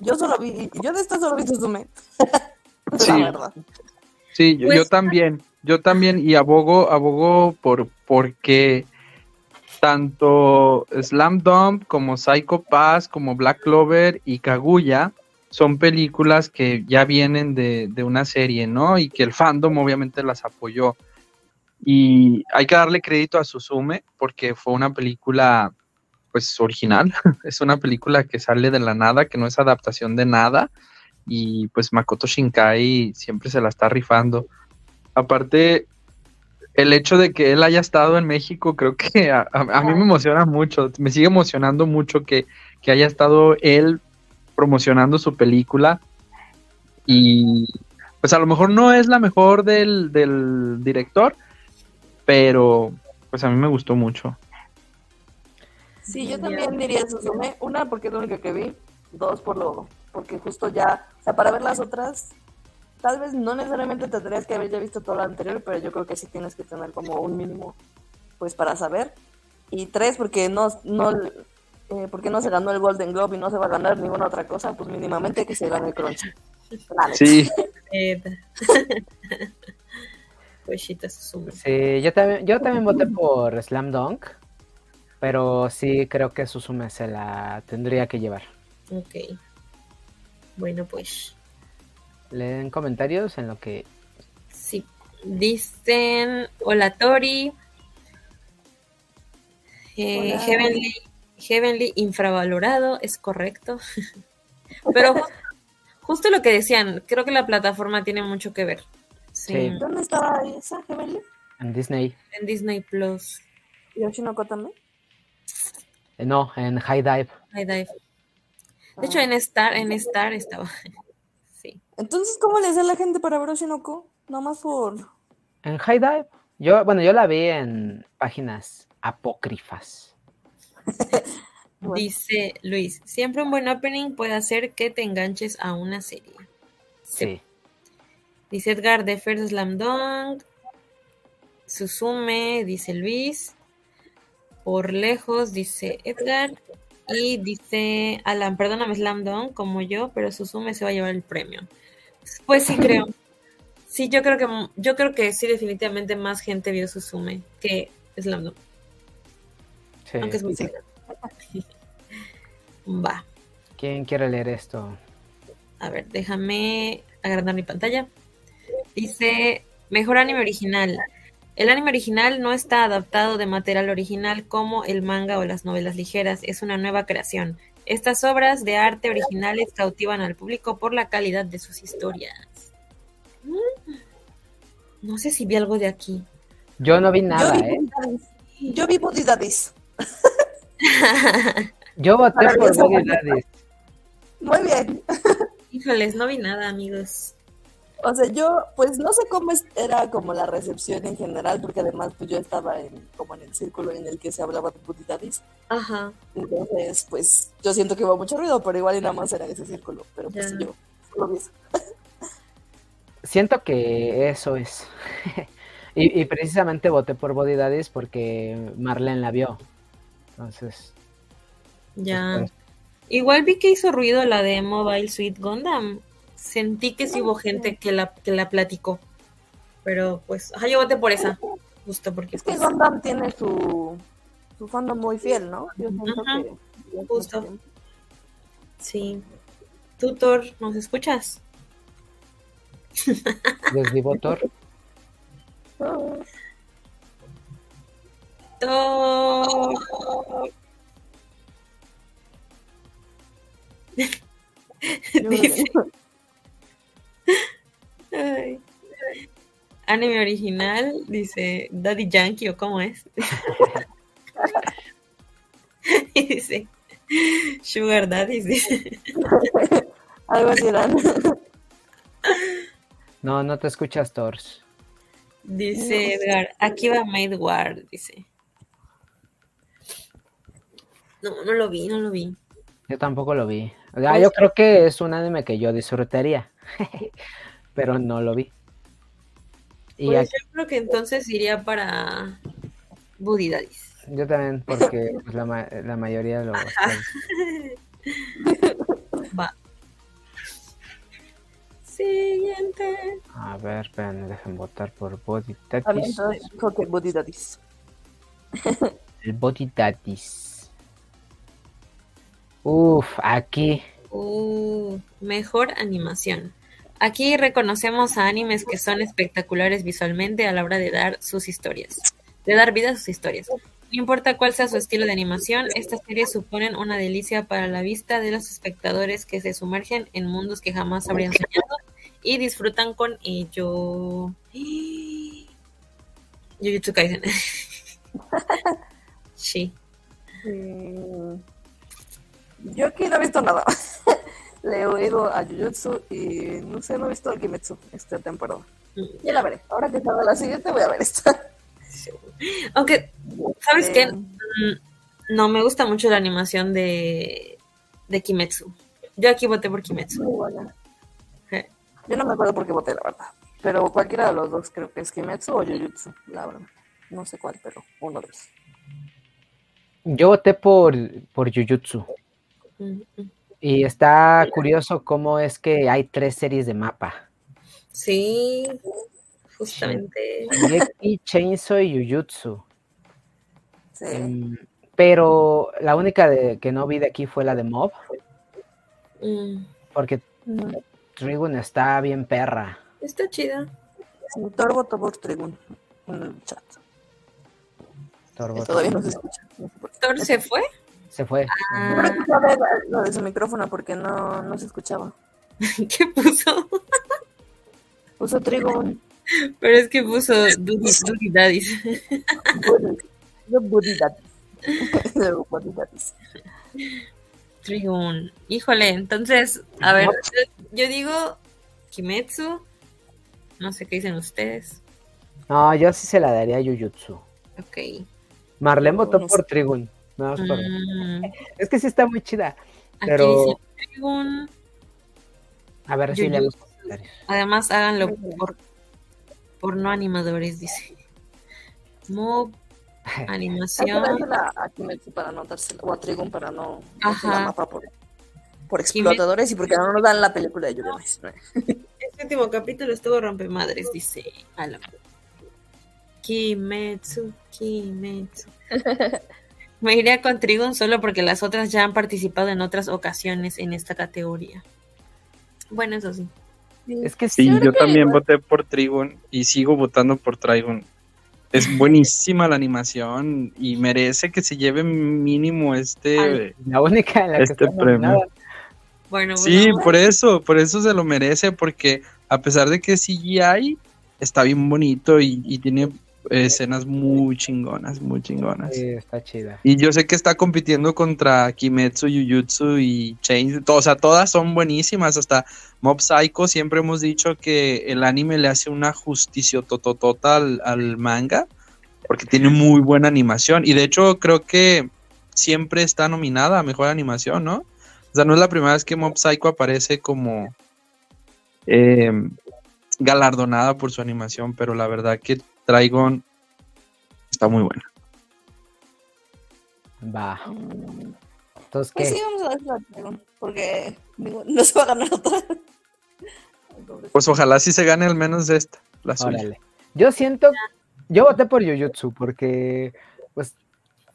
Yo solo vi, yo de esta solo vi Suzume. *laughs* Sí. La verdad. Sí, yo, Pues- yo también, yo también y abogo, abogo por porque tanto Slam Dunk como Psycho Pass, como Black Clover y Kaguya son películas que ya vienen de, de una serie, ¿no? Y que el fandom obviamente las apoyó. Y hay que darle crédito a Suzume porque fue una película pues original, *laughs* es una película que sale de la nada, que no es adaptación de nada y pues Makoto Shinkai siempre se la está rifando. Aparte, el hecho de que él haya estado en México, creo que a, a- a mí me emociona mucho, me sigue emocionando mucho que, que haya estado él promocionando su película y pues a lo mejor no es la mejor del, del director, pero pues a mí me gustó mucho. Sí, yo también diría Suzume. Una, porque es la única que vi. Dos, por lo, porque justo ya, o sea, para ver las otras, tal vez no necesariamente tendrías que haber ya visto todo lo anterior, pero yo creo que sí tienes que tener como un mínimo, pues, para saber. Y tres, porque no, no, eh, porque no se ganó el Golden Globe y no se va a ganar ninguna otra cosa, pues mínimamente que se gane el Crunchy. Sí, *laughs* *laughs* Suzume. Sí, yo también, yo también voté por Slam Dunk. Pero sí creo que Suzume se la tendría que llevar. Ok. Bueno, pues. Leen comentarios en lo que Sí. Dicen. Hola Tori. Eh, Hola. Heavenly, Heavenly infravalorado, es correcto. *laughs* Pero ju- justo lo que decían, creo que la plataforma tiene mucho que ver. Sí. ¿Dónde estaba esa, Gemelli? en Disney, En Disney Plus. ¿Y Oshinoko también? eh, no, en High Dive. High Dive. De hecho, en Star, en Star estaba. *laughs* Sí. Entonces, ¿cómo le hace la gente para ver Oshinoko? Nomás por... En High Dive. Yo, bueno, yo la vi en páginas apócrifas. *laughs* Bueno. Dice Luis, siempre un buen opening puede hacer que te enganches a una serie. Sí. Dice Edgar de First Slam Dunk. Suzume, dice Luis. Por lejos, dice Edgar. Y dice Alan, perdóname Slam Dunk como yo, pero Suzume se va a llevar el premio. Pues sí creo. Sí, yo creo que yo creo que sí definitivamente más gente vio Suzume que Slam Dunk, sí. aunque es muy similar. *laughs* Va. ¿Quién quiere leer esto? A ver, déjame agrandar mi pantalla. Dice, mejor anime original. El anime original no está adaptado de material original como el manga o las novelas ligeras, es una nueva creación. Estas obras de arte originales cautivan al público por la calidad de sus historias. Mm. No sé si vi algo de aquí. Yo no vi nada, yo, vi ¿eh? Yo vi Daddies. *laughs* Yo voté por Daddies. Muy bien. Híjoles, no vi nada, amigos. O sea, yo, pues no sé cómo era como la recepción en general, porque además pues yo estaba en, como en el círculo en el que se hablaba de Daddies. Ajá. Entonces, pues yo siento que hubo mucho ruido, pero igual y nada más era ese círculo. Pero pues yo lo vi. Siento que eso es. *laughs* y, y precisamente voté por Body Daddies porque Marlene la vio. Entonces, Ya. Igual vi que hizo ruido la de Mobile Suit Gundam. Sentí que sí hubo gente que la, que la platicó. Pero pues, ajá, yo voté por esa. Justo porque Es que pues, Gundam tiene su, su fandom muy fiel, ¿no? Yo siento Ajá, que... justo. sí. Tutor, ¿nos escuchas? *laughs* Thor. Thor. *laughs* Dice, ay. Anime original, dice Daddy Yankee o cómo es. *laughs* y dice Sugar Daddy, dice. *laughs* Algo así. *laughs* No, no te escuchas, Thors. Dice Edgar, aquí va Made War, dice. No, no lo vi, no lo vi. Yo tampoco lo vi. O sea, yo creo que es un anime que yo disfrutaría. *laughs* Pero no lo vi. Y Pues aquí- yo creo que entonces iría para Buddy Daddies. yo también, porque pues, la, ma- la mayoría lo. *laughs* Va. Siguiente. A ver, esperen, dejen votar por Body que Buddy Daddies. *laughs* El Body. Uf, aquí. Uh, mejor animación. Aquí reconocemos a animes que son espectaculares visualmente a la hora de dar sus historias, de dar vida a sus historias. No importa cuál sea su estilo de animación, estas series suponen una delicia para la vista de los espectadores que se sumergen en mundos que jamás habrían soñado y disfrutan con ello. *gasps* Jujutsu Kaisen. *laughs* sí. Mm, Yo no he visto nada. *laughs* Le he oído a Jujutsu y no sé, no he visto a Kimetsu esta temporada. Ya la veré. Ahora que salga la siguiente voy a ver esta. *laughs* Aunque, ¿sabes qué? Eh, Mm, No me gusta mucho la animación de, de Kimetsu. Yo aquí voté por Kimetsu. muy buena. Je. Yo no me acuerdo por qué voté, la verdad. Pero cualquiera de los dos creo que es Kimetsu o Jujutsu, la verdad. No sé cuál, pero uno de esos. Yo voté por, por Jujutsu. Mm, mm. Y está curioso cómo es que hay tres series de mapa. Sí, justamente. Shingeki, Chainsaw y Jujutsu. Sí. Mm, Pero la única de, que no vi de aquí fue la de Mob, Mm, porque Mm. Trigun está bien perra. Está chida. Thor votó por Trigun en el chat. Torbo Todavía no se escucha. ¿Thor se fue? Se fue. Ah, lo de su micrófono porque no, no se escuchaba. *laughs* ¿Qué puso? Puso Trigun. Pero es que puso Buddy Daddies. *laughs* Trigun. Híjole, entonces, a ver, yo, yo digo Kimetsu. No sé qué dicen ustedes. No, yo sí se la daría a Jujutsu. Ok. Marlene votó por. Trigun. No, es, por- Mm, es que sí está muy chida. aquí Pero- dice Trigun. A ver si leemos comentarios. Además, háganlo por, por no animadores, dice. Mob, *laughs* animación. dársela a Kimetsu para anotársela, o a Trigun para no Ajá. la mapa por, por explotadores y porque no nos dan la película de Yuri. *laughs* Este último capítulo estuvo rompemadres, dice Alan. Kimetsu, Kimetsu. *laughs* Me iría con Trigun solo porque las otras ya han participado en otras ocasiones en esta categoría. Bueno, eso sí. Es que Sí, yo también voté por Trigun y sigo votando por Trigun. Es buenísima la animación y merece que se lleve mínimo este... La única en la que Este está premio. Bueno, Sí, bueno, por eso, por eso se lo merece, porque a pesar de que es CGI, está bien bonito y, y tiene escenas muy chingonas, muy chingonas. Sí, está chida. Y yo sé que está compitiendo contra Kimetsu, Jujutsu y Chain, o sea, todas son buenísimas, hasta Mob Psycho siempre hemos dicho que el anime le hace una justicia tototota al, al manga, porque tiene muy buena animación, y de hecho creo que siempre está nominada a Mejor Animación, ¿no? O sea, no es la primera vez que Mob Psycho aparece como eh, galardonada por su animación, pero la verdad que Trigon está muy buena. Va. Entonces, Pues ¿qué? sí, vamos a darle a Dragon, porque *laughs* no se va a ganar otra. Pues ojalá sí se gane al menos de esta, la suya. Órale. Yo siento, yo voté por Jujutsu porque, pues,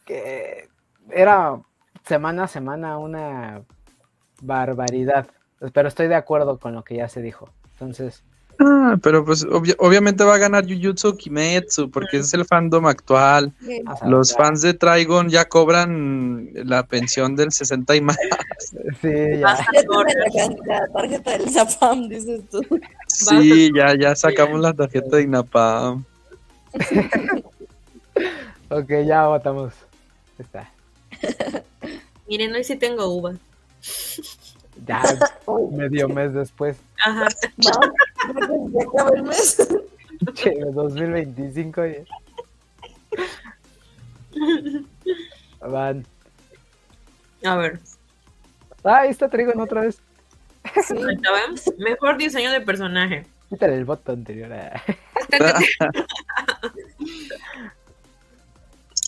que era semana a semana una barbaridad. Pero estoy de acuerdo con lo que ya se dijo. Entonces, Ah, pero pues obvia- obviamente va a ganar Jujutsu Kimetsu porque es el fandom actual. Sí. vamos a Los fans de Trigon ya cobran la pensión del 60 y más. Sí, ya. La, la tarjeta del Zapam, dices tú. Sí, ya, ya sacamos la tarjeta de INAPAM. *laughs* Ok, ya votamos. Está. Miren, hoy sí tengo uva. Ya *laughs* medio mes después. Ajá. No, ya acaba el mes. Che, 2025 ya. Van. A ver. Ah, ahí está Trigon otra vez. Sí. Mejor diseño de personaje. Quítale el voto anterior.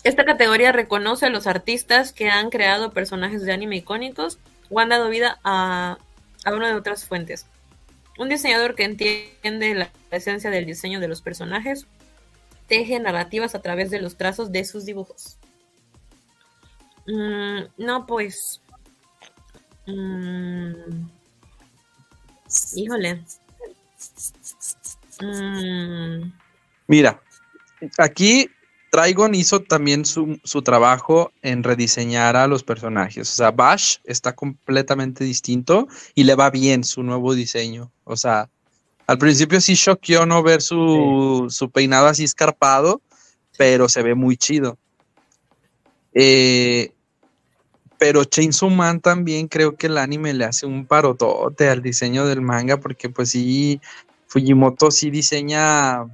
Esta categoría reconoce a los artistas que han creado personajes de anime icónicos o han dado vida a, a una de otras fuentes. Un diseñador que entiende la esencia del diseño de los personajes teje narrativas a través de los trazos de sus dibujos. Mm, no, pues. Mm, híjole. Mm, Mira, aquí Trigon hizo también su, su trabajo en rediseñar a los personajes. O sea, Bash está completamente distinto y le va bien su nuevo diseño. O sea, al principio sí choqueó no ver su, su peinado así escarpado, pero se ve muy chido. Eh, pero Chainsaw Man también creo que el anime le hace un parotote al diseño del manga, porque pues sí, Fujimoto sí diseña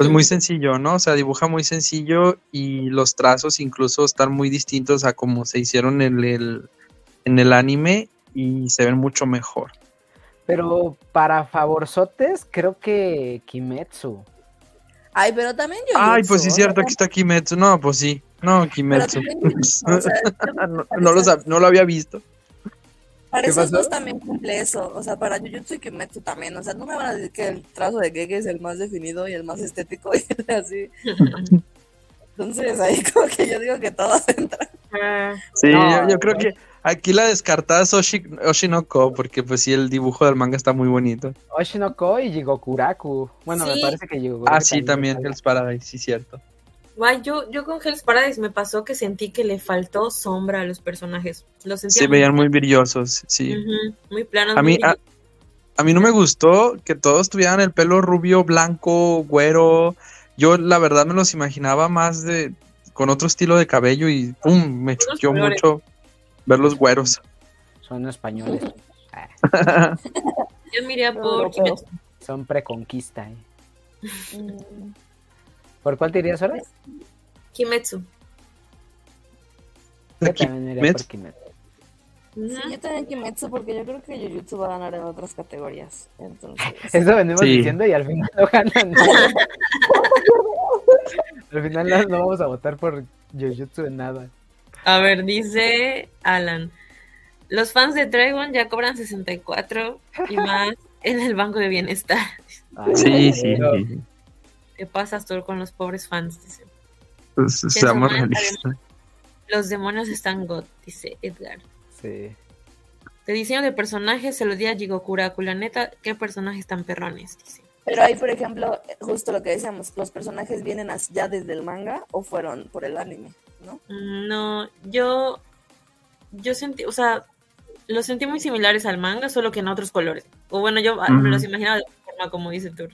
pues muy sencillo, ¿no? O sea, dibuja muy sencillo y los trazos incluso están muy distintos a como se hicieron en el, en el anime y se ven mucho mejor. Pero para favorzotes, creo que Kimetsu. Ay, pero también yo. Ay, pues sí es cierto, aquí está Kimetsu. No, pues sí. No, Kimetsu. o sea, *laughs* no, no lo, sab- no lo había visto. Para ¿Qué esos dos también cumple eso. O sea, para Jujutsu y Kimetsu también. O sea, no me van a decir que el trazo de Gege es el más definido y el más estético y *laughs* así. Entonces, ahí *laughs* como que yo digo que todos entran. ah, Sí, No, yo, yo creo que aquí la descartada es Oshi, Oshinoko, porque pues sí, el dibujo del manga está muy bonito. Oshinoko y Jigokuraku. Bueno, me parece que Jigokuraku. Ah, sí, también, Hell's Paradise, sí, cierto. Guay, yo, yo con Hell's Paradise me pasó que sentí que le faltó sombra a los personajes. Los sentía Se veían muy brillosos, sí. Muy planos. A mí, muy- a, a mí no me gustó que todos tuvieran el pelo rubio, blanco, güero. Yo la verdad me los imaginaba más de con otro estilo de cabello y pum, me choqueó mucho ver los güeros. Son españoles. *laughs* Yo miré por son preconquista. eh. ¿Por cuál te irías ahora? Kimetsu. Yo también por Kimetsu. Sí, yo también Kimetsu porque yo creo que Jujutsu va a ganar en otras categorías. Entonces, *laughs* Eso venimos Sí. diciendo y al final no ganan. *laughs* al final no, no vamos a votar por Jujutsu en nada. A ver, dice Alan. Los fans de Dragon ya cobran 64 y más en el Banco de Bienestar. Ay, Sí, sí, sí. ¿Qué pasas tú con los pobres fans? Dice. Pues, seamos realistas. Los demonios están God, dice Edgar. Sí. De diseño de personajes se lo di a Jigokuraku. La neta, qué personajes tan perrones, dice. Pero ahí, por ejemplo, justo lo que decíamos, los personajes vienen ya desde el manga o fueron por el anime, ¿no? No, yo, yo sentí, o sea, los sentí muy similares al manga, solo que en otros colores. O bueno, yo ah, me los imaginaba de otra forma, como dice Tur.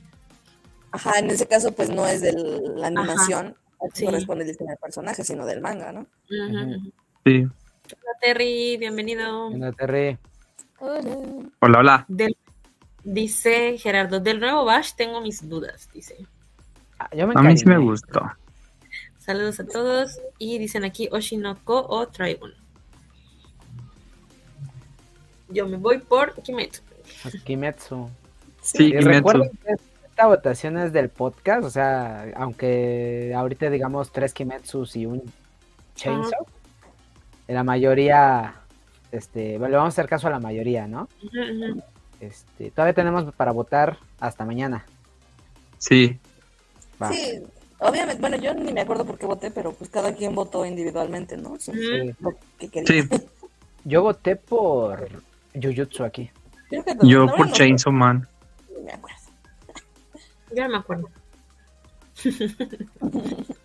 Ajá, en ese caso, pues no es de la animación, sí. corresponde el diseño del personaje, sino del manga, ¿no? Sí. Hola, Terry, bienvenido. Hola, hola. Del- dice Gerardo, del nuevo Bash tengo mis dudas, dice. Ah, Yo me A mí sí me gustó. Saludos a todos. Y dicen aquí Oshinoko o Trigon. Yo me voy por Kimetsu. Kimetsu. Sí, Y Kimetsu. recuerden que esta votación es del podcast, o sea, aunque ahorita digamos tres Kimetsus y un Chainsaw, la mayoría, este, le vamos a hacer caso a la mayoría, ¿no? Este, todavía tenemos para votar hasta mañana. Sí, Va. Sí, obviamente, bueno, yo ni me acuerdo por qué voté, pero pues cada quien votó individualmente, ¿no? Sí, Sí. lo que quería. sí. *laughs* Yo voté por Jujutsu aquí. Yo por no Chainsaw Man. me acuerdo. Ya no me acuerdo. *laughs*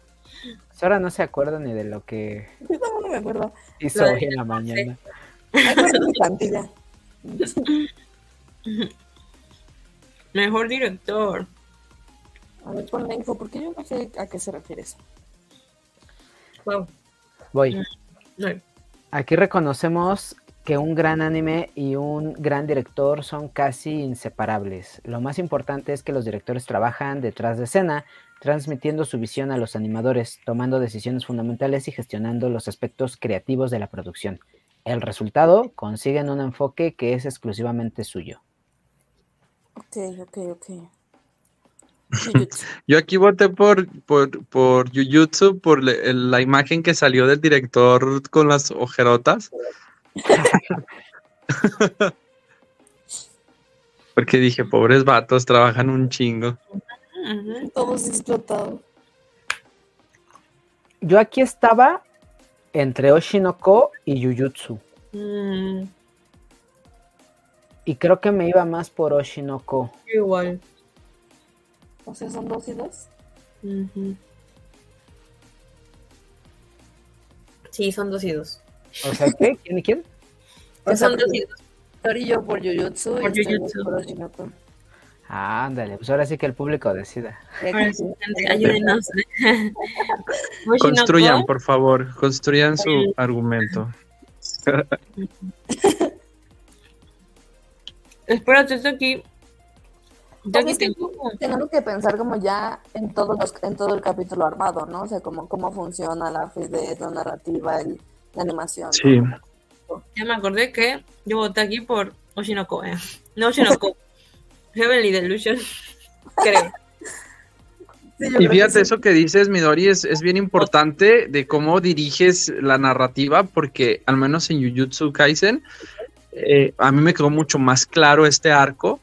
Ahora no se acuerda ni de lo que Yo me acuerdo. hizo hoy en la mañana. Me acuerdo de plantilla. *laughs* Mejor director. A ver, ponme info, porque yo no sé a qué se refiere eso. Wow. Voy. No. Aquí reconocemos que un gran anime y un gran director son casi inseparables. Lo más importante es que los directores trabajan detrás de escena, transmitiendo su visión a los animadores, tomando decisiones fundamentales y gestionando los aspectos creativos de la producción. El resultado consiguen un enfoque que es exclusivamente suyo. Ok, ok, ok. *laughs* Yo aquí voté por, por, por Jujutsu, por le- la imagen que salió del director con las ojerotas. *laughs* Porque dije, pobres vatos, trabajan un chingo. Todos explotados. Yo aquí estaba entre Oshinoko y Jujutsu. Mm, Y creo que me iba más por Oshinoko. igual. O sea, son dos y dos. Ujú. Sí, son dos y dos. O sea, ¿qué? ¿Quién y quién? O Que sea, son dos y dos. Tori y yo por Jujutsu Por y Jujutsu. por Oshinoko. Ah, ándale, pues ahora sí que el público decida. Ayúdenos. *laughs* Construyan, por favor, construyan su argumento. *laughs* Espérate, esto aquí. Yo aquí Es que tengo. Tenemos que pensar como ya en todos los, en todo el capítulo armado, ¿no? O sea, como cómo funciona la fluidez, la narrativa, el- la animación. ¿no? Sí. Ya me acordé que yo voté aquí por Oshinoko. Eh. No Oshinoko. *laughs* Heavenly Delusion. Creo. Sí, Y que fíjate, sí. eso que dices, Midori, es, es bien importante de cómo diriges la narrativa, porque al menos en Jujutsu Kaisen, eh, a mí me quedó mucho más claro este arco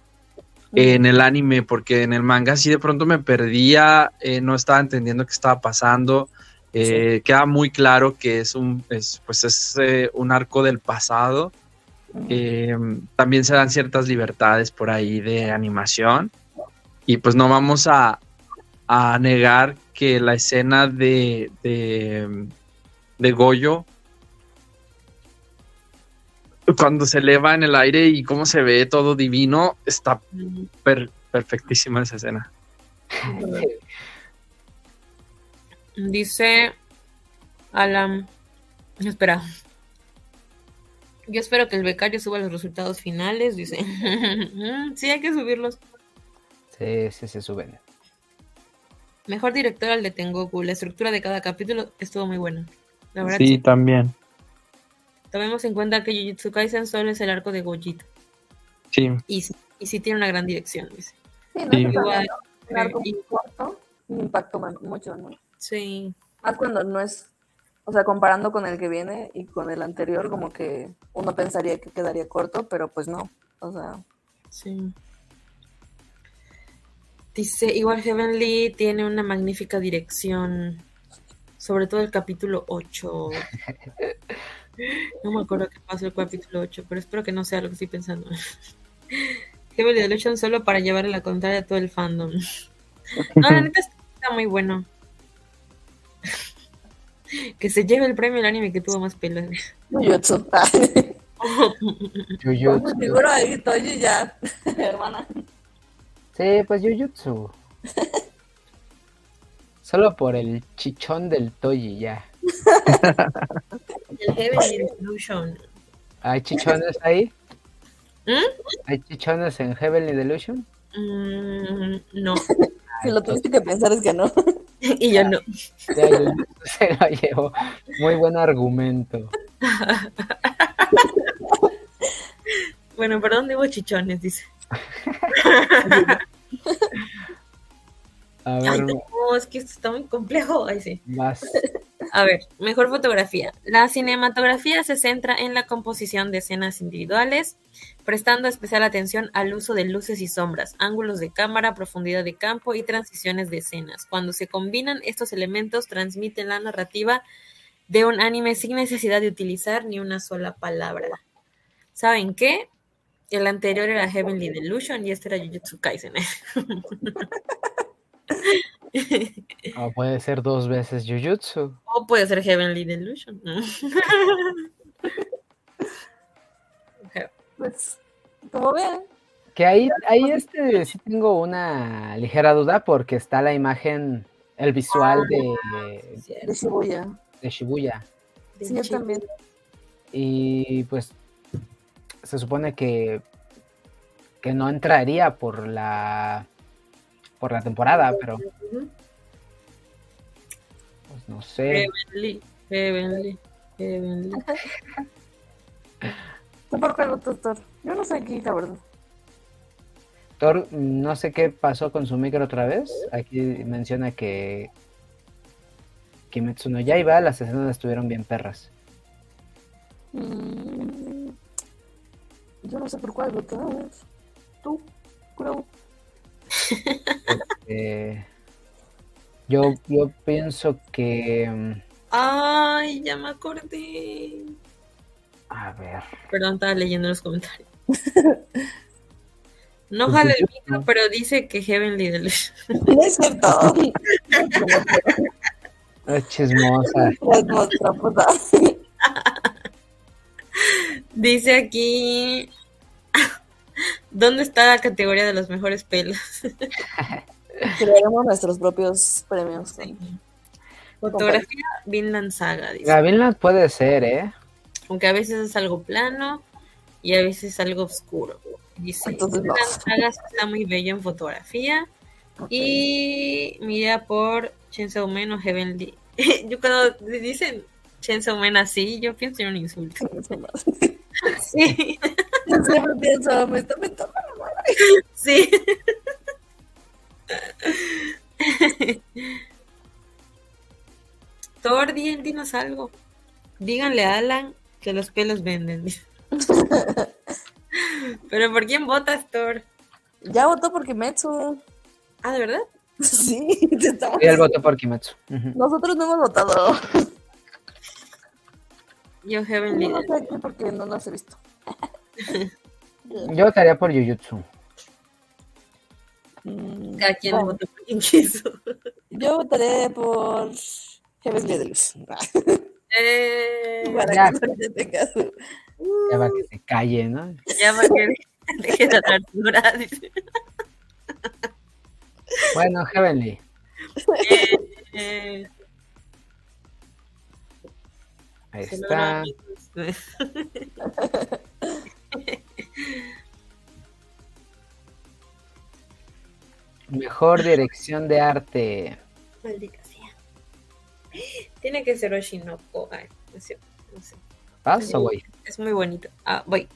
en el anime, porque en el manga sí de pronto me perdía, eh, no estaba entendiendo qué estaba pasando. Eh, Queda muy claro que es un, es, pues es eh, un arco del pasado. Eh, también se dan ciertas libertades por ahí de animación. Y pues no vamos a, a negar que la escena de, de, de Goyo, cuando se eleva en el aire y cómo se ve todo divino, está Mm, per- perfectísima esa escena. Dice Alan. Espera. Yo espero que el becario suba los resultados finales. Dice. *laughs* Sí, hay que subirlos. Sí, sí, se suben. Mejor director al de Tengoku. La estructura de cada capítulo estuvo muy buena. La verdad, Sí, sí. también. Tomemos en cuenta que Jujutsu Kaisen solo es el arco de Gojito. Sí, Y, sí- y sí tiene una gran dirección. Dice. Sí, no Sí. es Igual, un arco muy corto, un impacto man- mucho, ¿no? Sí. Más cuando no es, o sea, comparando con el que viene y con el anterior, como que uno pensaría que quedaría corto, pero pues no. O sea, Sí. Dice, igual Heavenly tiene una magnífica dirección, sobre todo el capítulo 8. *laughs* No me acuerdo qué pasó el capítulo 8, pero espero que no sea lo que estoy pensando. *laughs* Heavenly Delusion solo para llevarle la contraria a todo el fandom. *laughs* No, la neta está muy bueno. *laughs* Que se lleve el premio el anime que tuvo más pelos. Jujutsu. Jujutsu. *laughs* Seguro ahí Toji ya, *laughs* hermana. Sí, pues Jujutsu. Solo por el chichón del Toji ya. El Heavenly Delusion. ¿Hay chichones ahí? ¿Mm? ¿Hay chichones en Heavenly Delusion? Mm, no. Si lo tuviste que pensar es que no. *laughs* y yo no. Ya, *laughs* se lo llevó. Muy buen argumento. *laughs* Bueno, perdón, digo chichones, dice. A Ay, ver, no, es que esto está muy complejo. Ay, sí. más. A ver, mejor fotografía. La cinematografía se centra en la composición de escenas individuales, prestando especial atención al uso de luces y sombras, ángulos de cámara, profundidad de campo y transiciones de escenas. Cuando se combinan estos elementos, transmiten la narrativa de un anime sin necesidad de utilizar ni una sola palabra. ¿Saben qué? El anterior era Heavenly Delusion y este era Jujutsu Kaisen. *laughs* O puede ser dos veces Jujutsu. o puede ser Heavenly Delusion. *laughs* Pues, como vean. Que ahí, ahí este sí tengo una ligera duda porque está la imagen, el visual de, De Shibuya. de Shibuya. Sí, yo también. Y pues se supone que, que no entraría por la por la temporada, pero pues no sé. Heavenly, Heavenly, Heavenly. ¿Tú por qué no, doctor? Yo no sé aquí, la verdad. Thor, no sé qué pasó con su micro otra vez. Aquí menciona que Kimetsu no Yaiba, las escenas estuvieron bien perras. Mm, Yo no sé por cuál, doctor. Tú, creo. Yo, yo pienso que. mm, Ay, ya me acordé. A ver. Perdón, estaba leyendo los comentarios. *laughs* No Pues jala el micro, pero dice que Heavenly Delusion. No es cierto. *laughs* Chismosa. Es puta. Dice aquí. ¿Dónde está la categoría de los mejores pelos? *laughs* Crearemos nuestros propios premios. Fotografía Vinland Saga, dice. La Vinland puede ser, ¿eh? Aunque a veces es algo plano y a veces es algo oscuro. Dice, Entonces, no. Vinland Saga está muy bello en fotografía. Y mira por Chainsaw Man o Heavenly. *laughs* yo cuando dicen Chainsaw Man así, yo pienso en un insulto. *laughs* *laughs* Sí, Yo siempre pienso, me está metiendo sí. *laughs* Thor, di- dinos algo. Díganle a Alan que los pelos venden. *laughs* Pero ¿por quién votas, Thor? Ya votó por Kimetsu. Ah, ¿de verdad? Sí, te estamos- Y el voto por Kimetsu. Nosotros no hemos votado. Yo Heavenly. No sé aquí porque no nos he visto. *laughs* Yo votaría por Jujutsu. Mm, Cada quien bueno, vota por quien quiso. Yo votaré por Heavenly Delusion. *laughs* Eh, *laughs* Para Ya. que no tenga su- Ya va que se calle, ¿no? ya va que deje de hablar dura, dice. Bueno, Heavenly. Eh, Ahí se está. *laughs* Mejor dirección de arte. Maldita sea. Tiene que ser Oshinoko. Ay, no sé, no sé. Paso, güey. Es muy bonito. Ah, voy.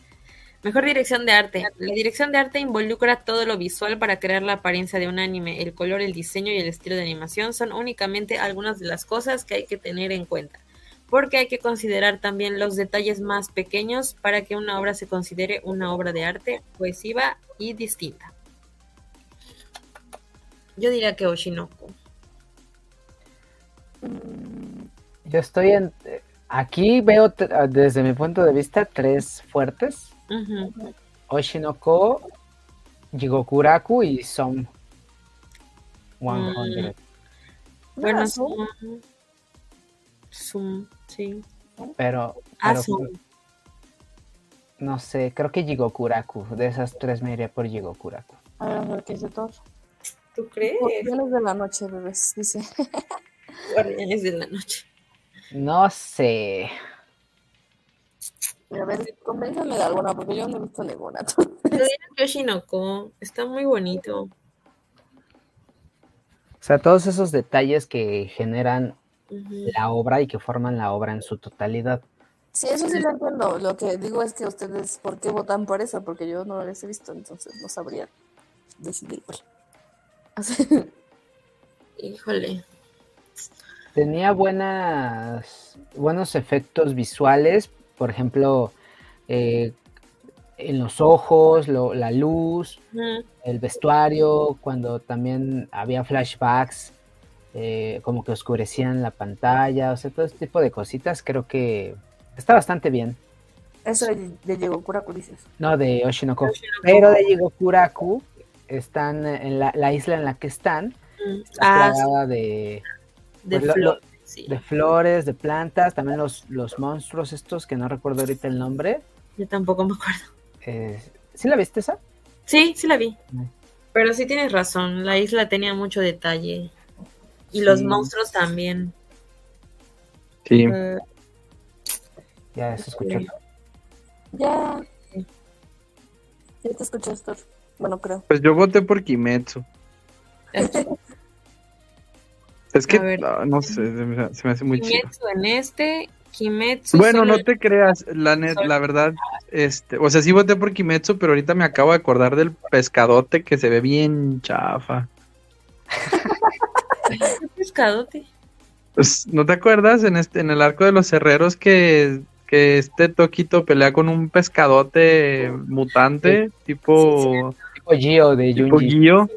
Mejor dirección de arte. La dirección de arte involucra todo lo visual para crear la apariencia de un anime. El color, el diseño y el estilo de animación son únicamente algunas de las cosas que hay que tener en cuenta. Porque hay que considerar también los detalles más pequeños para que una obra se considere una obra de arte cohesiva y distinta. Yo diría que Oshinoko. Yo estoy en. Aquí veo t- desde mi punto de vista tres fuertes. Ujú. Oshinoko, Jigokuraku y Som 100. Bueno, Ah, Zoom. Sí. Pero, Ah, pero, Zoom. no sé, creo que Jigokuraku. De esas tres me iría por Jigokuraku. A ver, a ver qué dice todo. ¿Tú crees? Guardianes de la noche, bebés, dice. *laughs* Guardianes de la noche. No sé. A ver, convénzame de alguna, porque yo no he visto ninguna. Yo diría que Oshinoko. Está muy bonito. O sea, todos esos detalles que generan La obra y que forman la obra en su totalidad. Sí, eso sí lo entiendo. Lo que digo es que ustedes, ¿por qué votan por eso? Porque yo no les he visto, entonces no sabría decidir. *laughs* Híjole. tenía buenas, buenos efectos visuales, por ejemplo, eh, en los ojos, lo- la luz, el vestuario, cuando también había flashbacks, eh, como que oscurecían la pantalla, o sea, todo este tipo de cositas, creo que está bastante bien. Eso de, de Yegokura dices. No, de Oshinoko. Oshinoko. Pero de Yigokuraku están en la, la isla en la que están, Mm. está Ah, plagada de, de pues, lo- flor. Sí. de flores, de plantas, también los, los monstruos estos que no recuerdo ahorita el nombre. Yo tampoco me acuerdo. Eh, ¿Sí la viste esa? Sí, sí la vi. Mm. Pero sí tienes razón, la isla tenía mucho detalle. Y los monstruos también. Sí. Eh, Ya se escuchó. Ya. Ya te escuché, Thor. Bueno, creo. Pues yo voté por Kimetsu. *laughs* Es que, ver. ah, no sé, se me, se me hace muy chido. Kimetsu en este, Kimetsu. Bueno, no te creas, la, net- la verdad, este, o sea, sí voté por Kimetsu, pero ahorita me acabo de acordar del pescadote que se ve bien chafa. *laughs* *laughs* ¿Qué pescadote? Pues, ¿no te acuerdas en este, en el arco de los herreros que, que este Toquito pelea con un pescadote mutante, tipo, Tipo Gio de tipo Junji. Gio?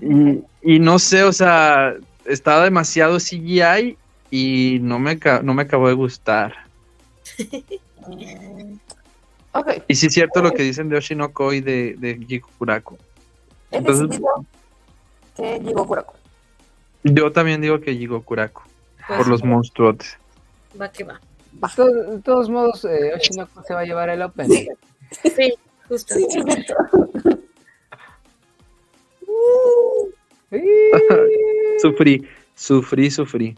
Y, y no sé, o sea, estaba demasiado CGI y no me, no me acabó de gustar. *laughs* Y sí es cierto lo que dicen de Oshinoko y de, de Jikokuraku. He Entonces- decidido que Yegokuraku. Yo también digo que Jikokuraku, Pues, por los monstruotes. Va que va. De todos modos, eh, Oshinoko se va a llevar el Open. Sí, justo. Sí, perfecto. *laughs* Sufrí, sufrí, sufrí.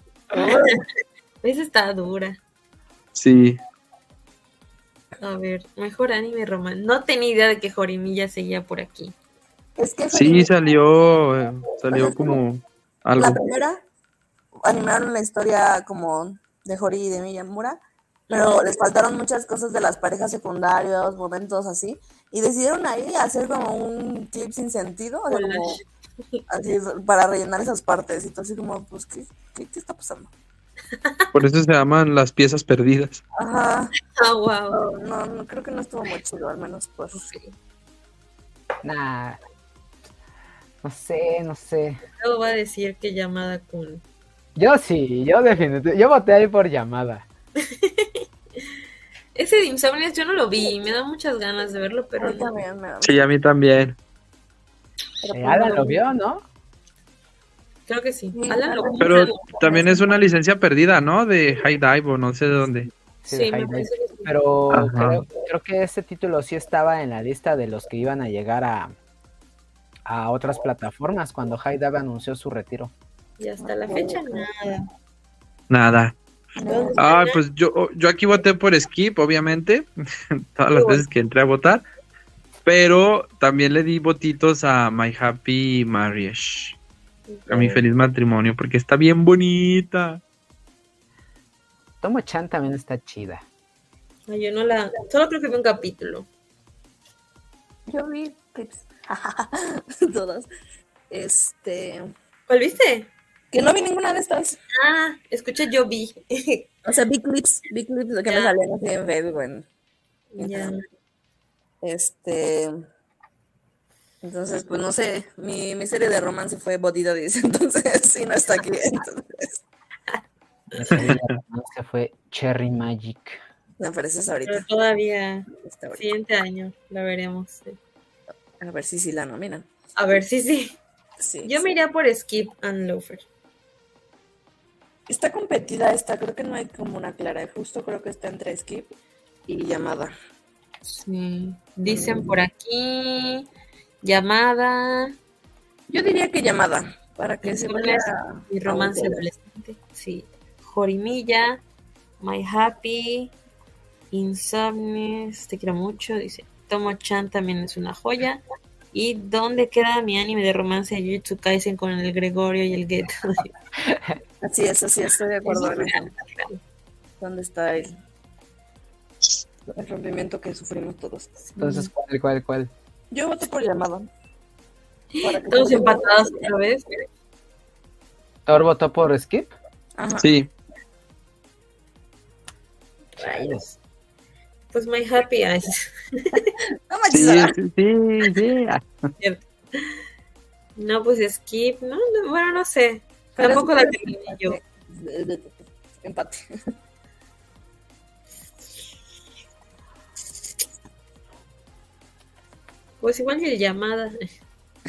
Esa está dura. Sí, A ver, mejor anime román. No tenía idea de que Jorimilla seguía por aquí. Es que sí salió, eh, salió como la primera animaron la historia como de Hori y de Miyamura, pero les faltaron muchas cosas de las parejas secundarias, momentos así, y decidieron ahí hacer como un clip sin sentido, o sea, como así, para rellenar esas partes, y todo así como, pues, ¿qué, qué, qué está pasando? Por eso se llaman las piezas perdidas. Ajá, Ah, wow. no, no, creo que no estuvo muy chido, al menos pues. Nah. No sé, no sé. Luego va a decir que llamada con. Yo sí, yo definitivamente. Yo voté ahí por llamada. *laughs* Ese de Insomniac yo no lo vi. Me da muchas ganas de verlo, pero A mí no. también me da- Sí, a mí también. pero Eh, Alan lo vio, ¿no? Creo que sí. Sí, Alan lo Pero también es una licencia perdida, ¿no? De High Dive o no sé de dónde. Sí, Sí, de me High parece que sí. Pero creo, creo que ese título sí estaba en la lista de los que iban a llegar a, a otras plataformas cuando Dive anunció su retiro. Y hasta la fecha nada. Nada. No. Ah, pues yo, yo aquí voté por Skip, obviamente, *laughs* todas las veces que entré a votar. Pero también le di votitos a My Happy Marriage, a mi feliz matrimonio, porque está bien bonita. Tomo Chan también está chida. Ay, yo no la. Solo creo que vi un capítulo. Yo vi clips. *laughs* Todas. Este. ¿Cuál viste? Que no vi ninguna de estas. Ah, escuché, yo vi. O sea, vi clips. Vi clips de que me salían así en Facebook. en- ya. Este. Entonces, pues no sé. Mi, mi serie de romance fue Body Daddies. *laughs* Entonces, sí, no está aquí. Entonces, Mi serie de romance fue Cherry Magic. me apareces Pero ahorita. todavía, Está ahorita. siguiente año, la veremos. sí. A ver si sí la nominan. A ver, sí, sí. Sí. Yo sí. me iría por Skip and Loafer. Está competida esta. Creo que no hay como una clara. Justo creo que está entre Skip y Llamada. Sí. Dicen por aquí. Llamada. Yo diría que Llamada. Para que se vaya. Y romance adolescente. Sí. Jorimilla. My Happy. Insomnes. Te quiero mucho. Dice. Tomo Chan también es una joya. ¿Y dónde queda mi anime de romance de Jujutsu Kaisen con el Gregorio y el Geto? *laughs* Así es, así es, estoy de acuerdo. ¿Dónde está el, el rompimiento que sufrimos todos? Entonces, ¿cuál, cuál, cuál? Yo voto por que Todos empatados otra vez. ¿Thor votó por Skip? Ajá. Sí, Rayos. Pues My Happy Eyes. *laughs* No manches, sí, sí, sí, No, pues Skip, no, no, bueno, no sé. Tampoco la terminé yo. Empate. Pues igual y el llamada.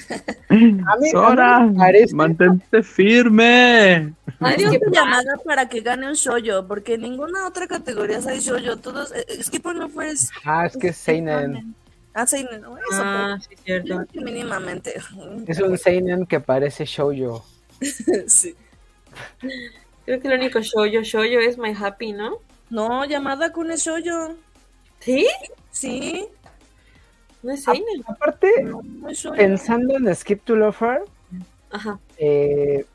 *laughs* A mí- a mí Sora, parece- mantente firme. Adiós ¿qué tu pasa? llamada para que gane un shoyo, porque en ninguna otra categoría hay shoyo. Todos, es que pues no fue. Ah, es que es Seinen. Ah, Seinen, no, eso, Ah, sí, cierto. mínimamente. *laughs* Es un Seinen que parece shoujo. *laughs* sí. Creo que el único shoujo shoujo es My Happy, ¿no? No, llamada con el shoyo. ¿Sí? Sí, No es Seinen. Aparte, no, es pensando en Skip to Lover, Ajá. eh,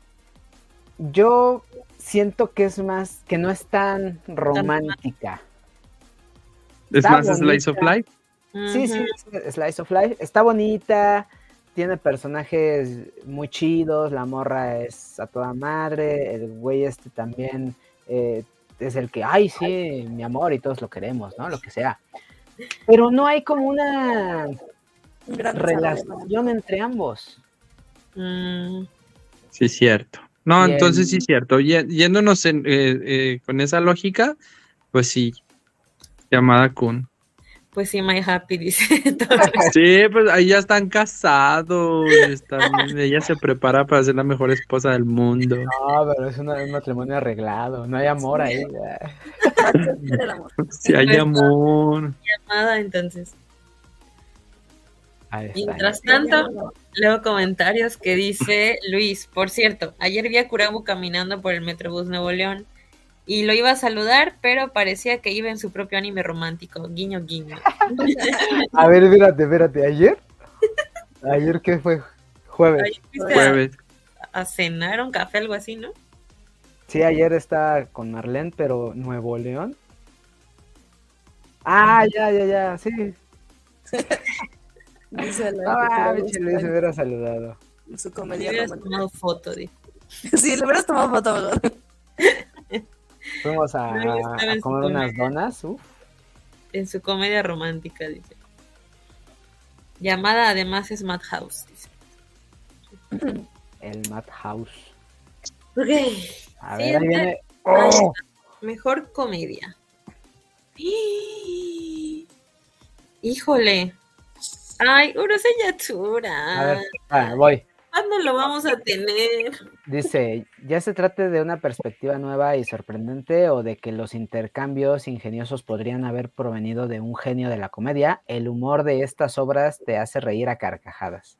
yo siento que es más, que no es tan romántica. Es Está más Slice of. Life. Sí, sí, es Slice of Life. Está bonita, tiene personajes muy chidos, la morra es a toda madre, el güey este también eh, es el que, ay, sí, mi amor, y todos lo queremos, ¿no? Lo que sea. Pero no hay como una relación entre ambos. Mm, Sí, cierto. No, Bien. entonces sí, cierto. Yéndonos en, eh, eh, con esa lógica, pues sí. Llamada Kun. pues sí, My Happy dice. *laughs* Sí, pues ahí ya están casados. están- ella se prepara para ser la mejor esposa del mundo. No, pero es una- un matrimonio arreglado, no hay amor ahí. *laughs* ya. El amor. Si hay amor. llamada, entonces. Ahí está. Mientras tanto, leo comentarios que dice Luis, por cierto, ayer vi a Kurabu caminando por el Metrobús Nuevo León y lo iba a saludar, pero parecía que iba en su propio anime romántico, guiño guiño. *laughs* A ver, espérate, espérate, ¿ayer? ¿Ayer qué fue? Jueves. Ayer fuiste a, Jueves. a cenar un café, algo así, ¿no? Sí, ayer estaba con Marlene, pero Nuevo León. Ah, ya, ya, ya, sí. *laughs* Dice la Ah, pinche Luis se hubiera saludado. su comedia hubieras romántica. tomado foto, dijo. *laughs* Sí, le hubieras tomado foto, mejor. *laughs* Fuimos a, No, comer unas donas. Uf. En su comedia romántica, dice. Llamada además es Madhouse, dice. El Madhouse. Ok. A ver, ahí Siguiente. viene. ¡Oh! Mejor comedia. Híjole. Ay, Urusei A Yatsura. ver, ah, voy. ¿Cuándo lo vamos a tener? Dice, ya se trate de una perspectiva nueva y sorprendente o de que los intercambios ingeniosos podrían haber provenido de un genio de la comedia, el humor de estas obras te hace reír a carcajadas.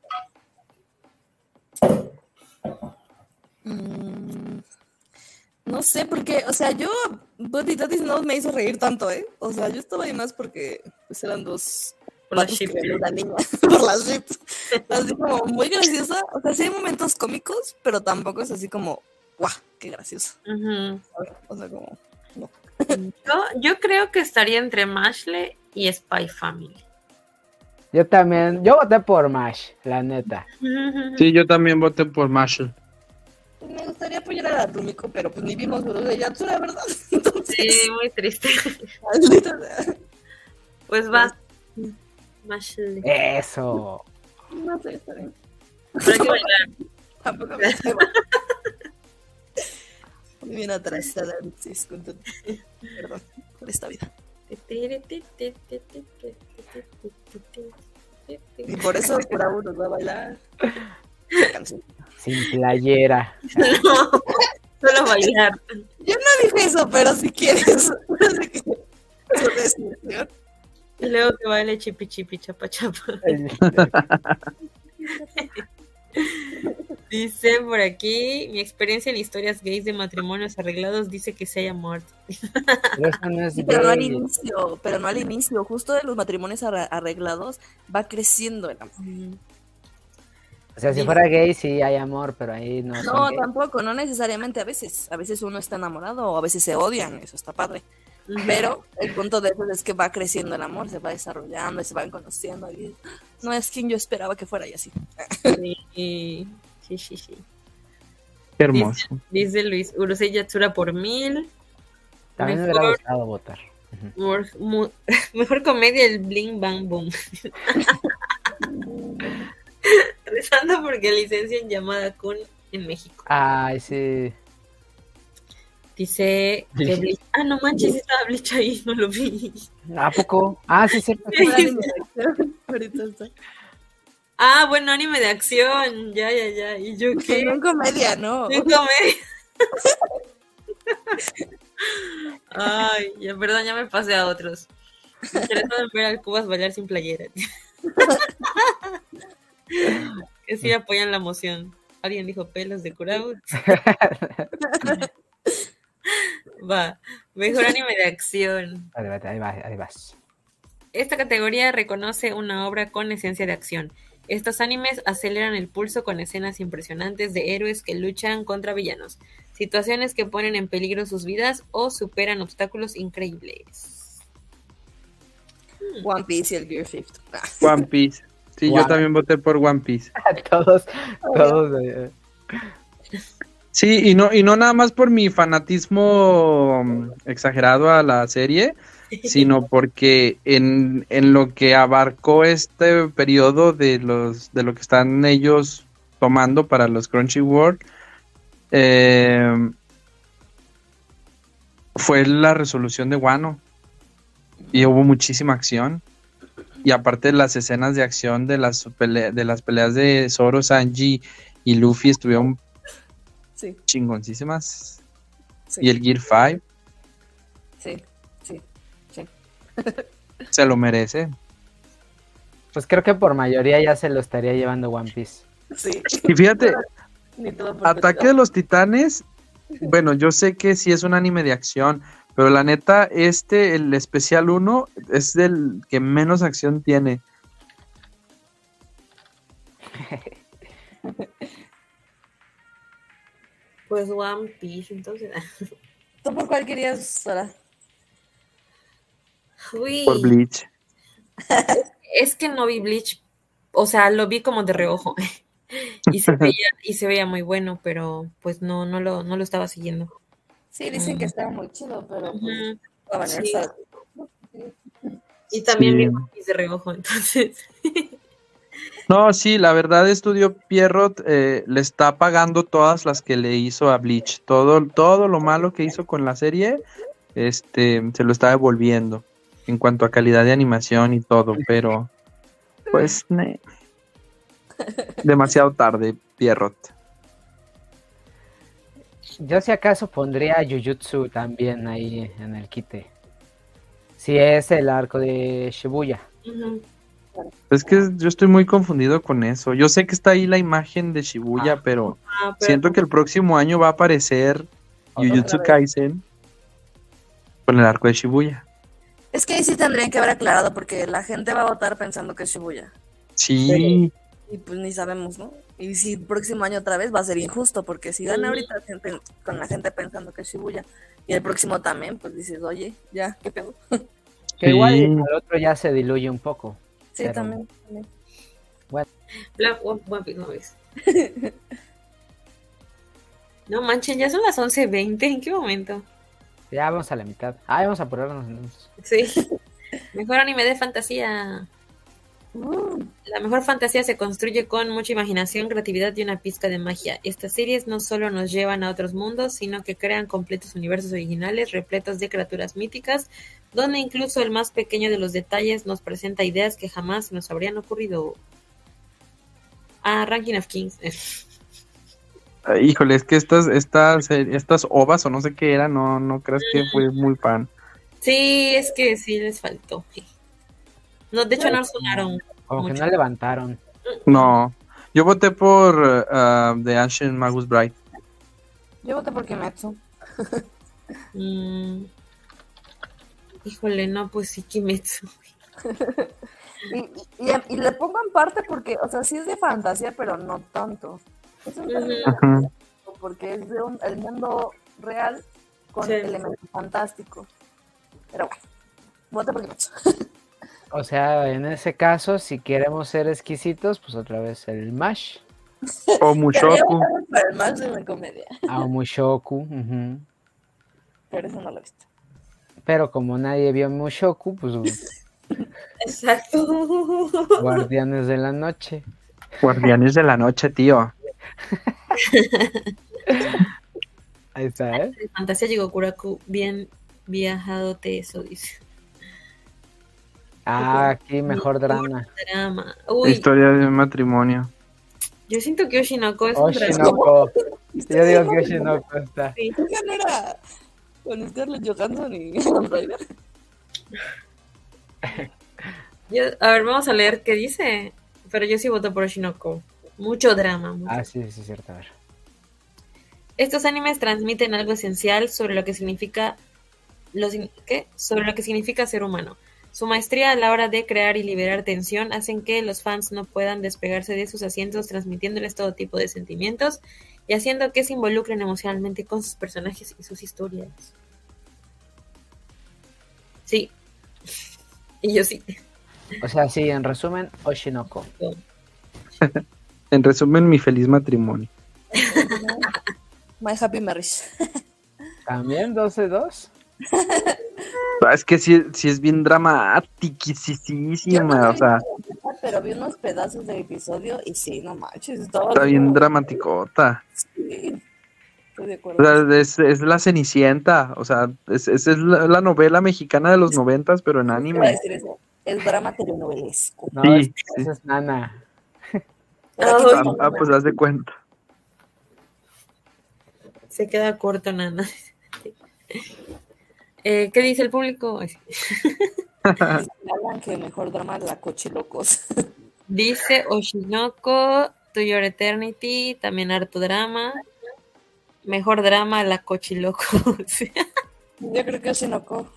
Mm, No sé, porque, o sea, yo, Buddy no me hizo reír tanto, ¿eh? O sea, yo estaba ahí más porque pues, eran dos Por la vatos ship. que una niña, *laughs* por las ships. Así como muy graciosa. O sea, sí hay momentos cómicos, pero tampoco es así como, ¡guau! ¡Qué gracioso! O sea, como, yo, yo creo que estaría entre Mashle y Spy Family. Yo también, yo voté por Mash, la neta. Sí, yo también voté por Marshall. Pues, me gustaría apoyar a Rumiko, pero pues ni vimos Gurú de Yatsura, ¿verdad? *laughs* Entonces, Sí, muy triste. Pues va. Mashle. Eso. No sé, está bien. Pero hay que bailar. *laughs* Tampoco me *laughs* Muy bien atrasada, Alexis, con tu- Perdón, por esta vida. Y por eso Kurabu nos va a bailar la canción. Sin playera. *laughs* No, solo bailar. Yo no dije eso, pero si quieres. *laughs* Y luego que baile chipi chipi chapa chapa. *laughs* Dice por aquí, mi experiencia en historias gays de matrimonios arreglados dice que se haya muerto. Pero no es Sí, pero no al inicio, pero no al inicio. Justo de los matrimonios arreglados va creciendo el amor. O sea, si fuera gay sí hay amor, pero ahí no. No, tampoco, no necesariamente a veces. A veces uno está enamorado o a veces se odian, eso está padre. Pero el punto de eso es que va creciendo el amor, se va desarrollando y se van conociendo. Y no es quien yo esperaba que fuera y así. Sí, sí, sí, sí. Qué hermoso. Dice Luis, Urusei Yatsura por mil. También me hubiera Mejor, gustado votar. *laughs* Mejor comedia, el Bling Bang Boom. *laughs* *laughs* Rezando porque licencian llamada Kun en México. Ay, sí. Dice que Bleach. Ah, no manches, estaba Bleach ahí, no lo vi. ¿A poco? Ah, sí, cierto. Ah, bueno, anime de acción. Ya, ya, ya. ¿Y yo qué? No en comedia, no. Sí, comedia. *laughs* Ay, ya, perdón, ya me pasé a otros. Interesado en ver al Cubas bailar sin playera. *laughs* *laughs* que sí apoyan la moción. Alguien dijo pelos de Kurao. *laughs* Va, mejor anime de acción. Vale, vale, ahí, va, ahí vas. Esta categoría reconoce una obra con esencia de acción. Estos animes aceleran el pulso con escenas impresionantes de héroes que luchan contra villanos, situaciones que ponen en peligro sus vidas o superan obstáculos increíbles. One Piece y el Gear Shift. Ah, One Piece. Sí, yo también voté por One Piece. *laughs* todos, todos. eh, Sí, y no, y no nada más por mi fanatismo mm, exagerado a la serie, *laughs* sino porque en, en lo que abarcó este periodo de los de lo que están ellos tomando para los Crunchyroll eh, fue la resolución de Wano y hubo muchísima acción y aparte las escenas de acción de las pele- de las peleas de Zoro, Sanji y Luffy estuvieron Sí, chingoncísimas sí, y el Gear 5 sí, sí, sí. *laughs* se lo merece. Pues creo que por mayoría ya se lo estaría llevando One Piece. sí. Y fíjate, Ni todo por Ataque de los Titanes, bueno, yo sé que sí es un anime de acción, pero la neta, este, el especial 1, es el que menos acción tiene. *laughs* Pues One Piece, entonces. *laughs* ¿Tú por cuál querías, Sara? Uy, Por Bleach. es que no vi Bleach, o sea, lo vi como de reojo. *laughs* y se veía, y se veía muy bueno, pero pues no, no lo, no lo estaba siguiendo. Sí, dicen que estaba muy chido, pero pues, Sí. Y también Sí. de reojo, entonces. No, sí, la verdad, Estudio Pierrot eh, le está pagando todas las que le hizo a Bleach. Todo, todo lo malo que hizo con la serie, este, se lo está devolviendo en cuanto a calidad de animación y todo, pero pues ne. *laughs* demasiado tarde, Pierrot. Yo si acaso pondría a Jujutsu también ahí en el quite. Si es el arco de Shibuya. Es que yo estoy muy confundido con eso. Yo sé que está ahí la imagen de Shibuya, pero Ah, pero- siento que el próximo año va a aparecer Jujutsu. Kaisen con el arco de Shibuya. Es que ahí sí tendrían que haber aclarado porque la gente va a votar pensando que es Shibuya. Sí, Y pues ni sabemos, ¿no? Y si el próximo año otra vez va a ser injusto, porque si gana ahorita gente- con la gente pensando que es Shibuya y el próximo también, pues dices, oye, ya, ¿qué pedo? *laughs* Que Sí. igual el otro ya se diluye un poco. Sí, Pero- también. también. Black One, One Piece no ves. *laughs* no manchen, ya son las 11.20. ¿En qué momento? Ya vamos a la mitad. Ah, vamos a apurarnos entonces. Sí. *laughs* Mejor anime de fantasía. La mejor fantasía se construye con mucha imaginación, creatividad y una pizca de magia. Estas series no solo nos llevan a otros mundos, sino que crean completos universos originales repletos de criaturas míticas, donde incluso el más pequeño de los detalles nos presenta ideas que jamás nos habrían ocurrido. Ah, Ranking of Kings. Ah, híjole, es que estas, estas, estas ovas o no sé qué era, no, no creas que fue muy fan. Sí, es que sí les faltó. No, de hecho no sonaron. Como que no levantaron. No, yo voté por ah, The Ancient Magus Bride. yo voté por Kimetsu. Mm. Híjole, no, pues sí, Kimetsu. *laughs* Y, y, y le pongo en parte porque, o sea, sí es de fantasía, pero no tanto. Es un Ujú. porque es de un- el mundo real con Sí. elementos fantásticos. Pero bueno, voté por Kimetsu. *laughs* O sea, en ese caso, si queremos ser exquisitos, pues otra vez el Mash. O *laughs* Mushoku. Para el máximo de comedia. Aomushoku. ujú. Pero eso no lo he visto. Pero como nadie vio Mushoku, pues *laughs* Exacto. *laughs* Guardianes de la Noche. Guardianes de la noche, tío. Ahí está, ¿eh? De Fantasía Jigokuraku, bien viajado te eso, dice. Ah, aquí mejor drama. Drama. Uy, Historia de un matrimonio. yo siento que Oshinoko es un drama. Oshinoko. *laughs* Yo digo que Oshinoko está. Sí. ¿Esa no era con Scarlett Johansson y? *laughs* *laughs* Yo- a ver, vamos a leer qué dice. Pero yo sí voto por Oshinoko. Mucho drama. mucho. Ah, sí, sí, es cierto. A ver. Estos animes transmiten algo esencial sobre lo que significa lo, ¿qué? sobre lo que significa ser humano. Su maestría a la hora de crear y liberar tensión hacen que los fans no puedan despegarse de sus asientos, transmitiéndoles todo tipo de sentimientos y haciendo que se involucren emocionalmente con sus personajes y sus historias. Sí. *laughs* Y yo sí. O sea, sí, en resumen, Oshinoko. *laughs* En resumen, mi feliz matrimonio. *laughs* My Happy Marriage. ¿También 12-2? Ah, Es que sí, sí es bien dramatiquísima, o sea, Pero vi unos pedazos del episodio y sí, no manches. Está bien como- dramaticota. Sí, estoy de O sea, es, es la Cenicienta, o sea, es, es, es la, la novela mexicana de los noventas, pero en anime. decir eso. Es drama telenovelesco. No, Sí, es- sí. esa es Nana. *laughs* Ah, ah, pues haz de cuenta. Se queda corto, Nana. Eh, ¿Qué dice el público? *laughs* Hablan que mejor drama es la Cochilocos. Dice Oshinoko, To Your Eternity, también harto drama. Mejor drama, La Cochiloco. Sí. *laughs* Yo creo que Oshinoko.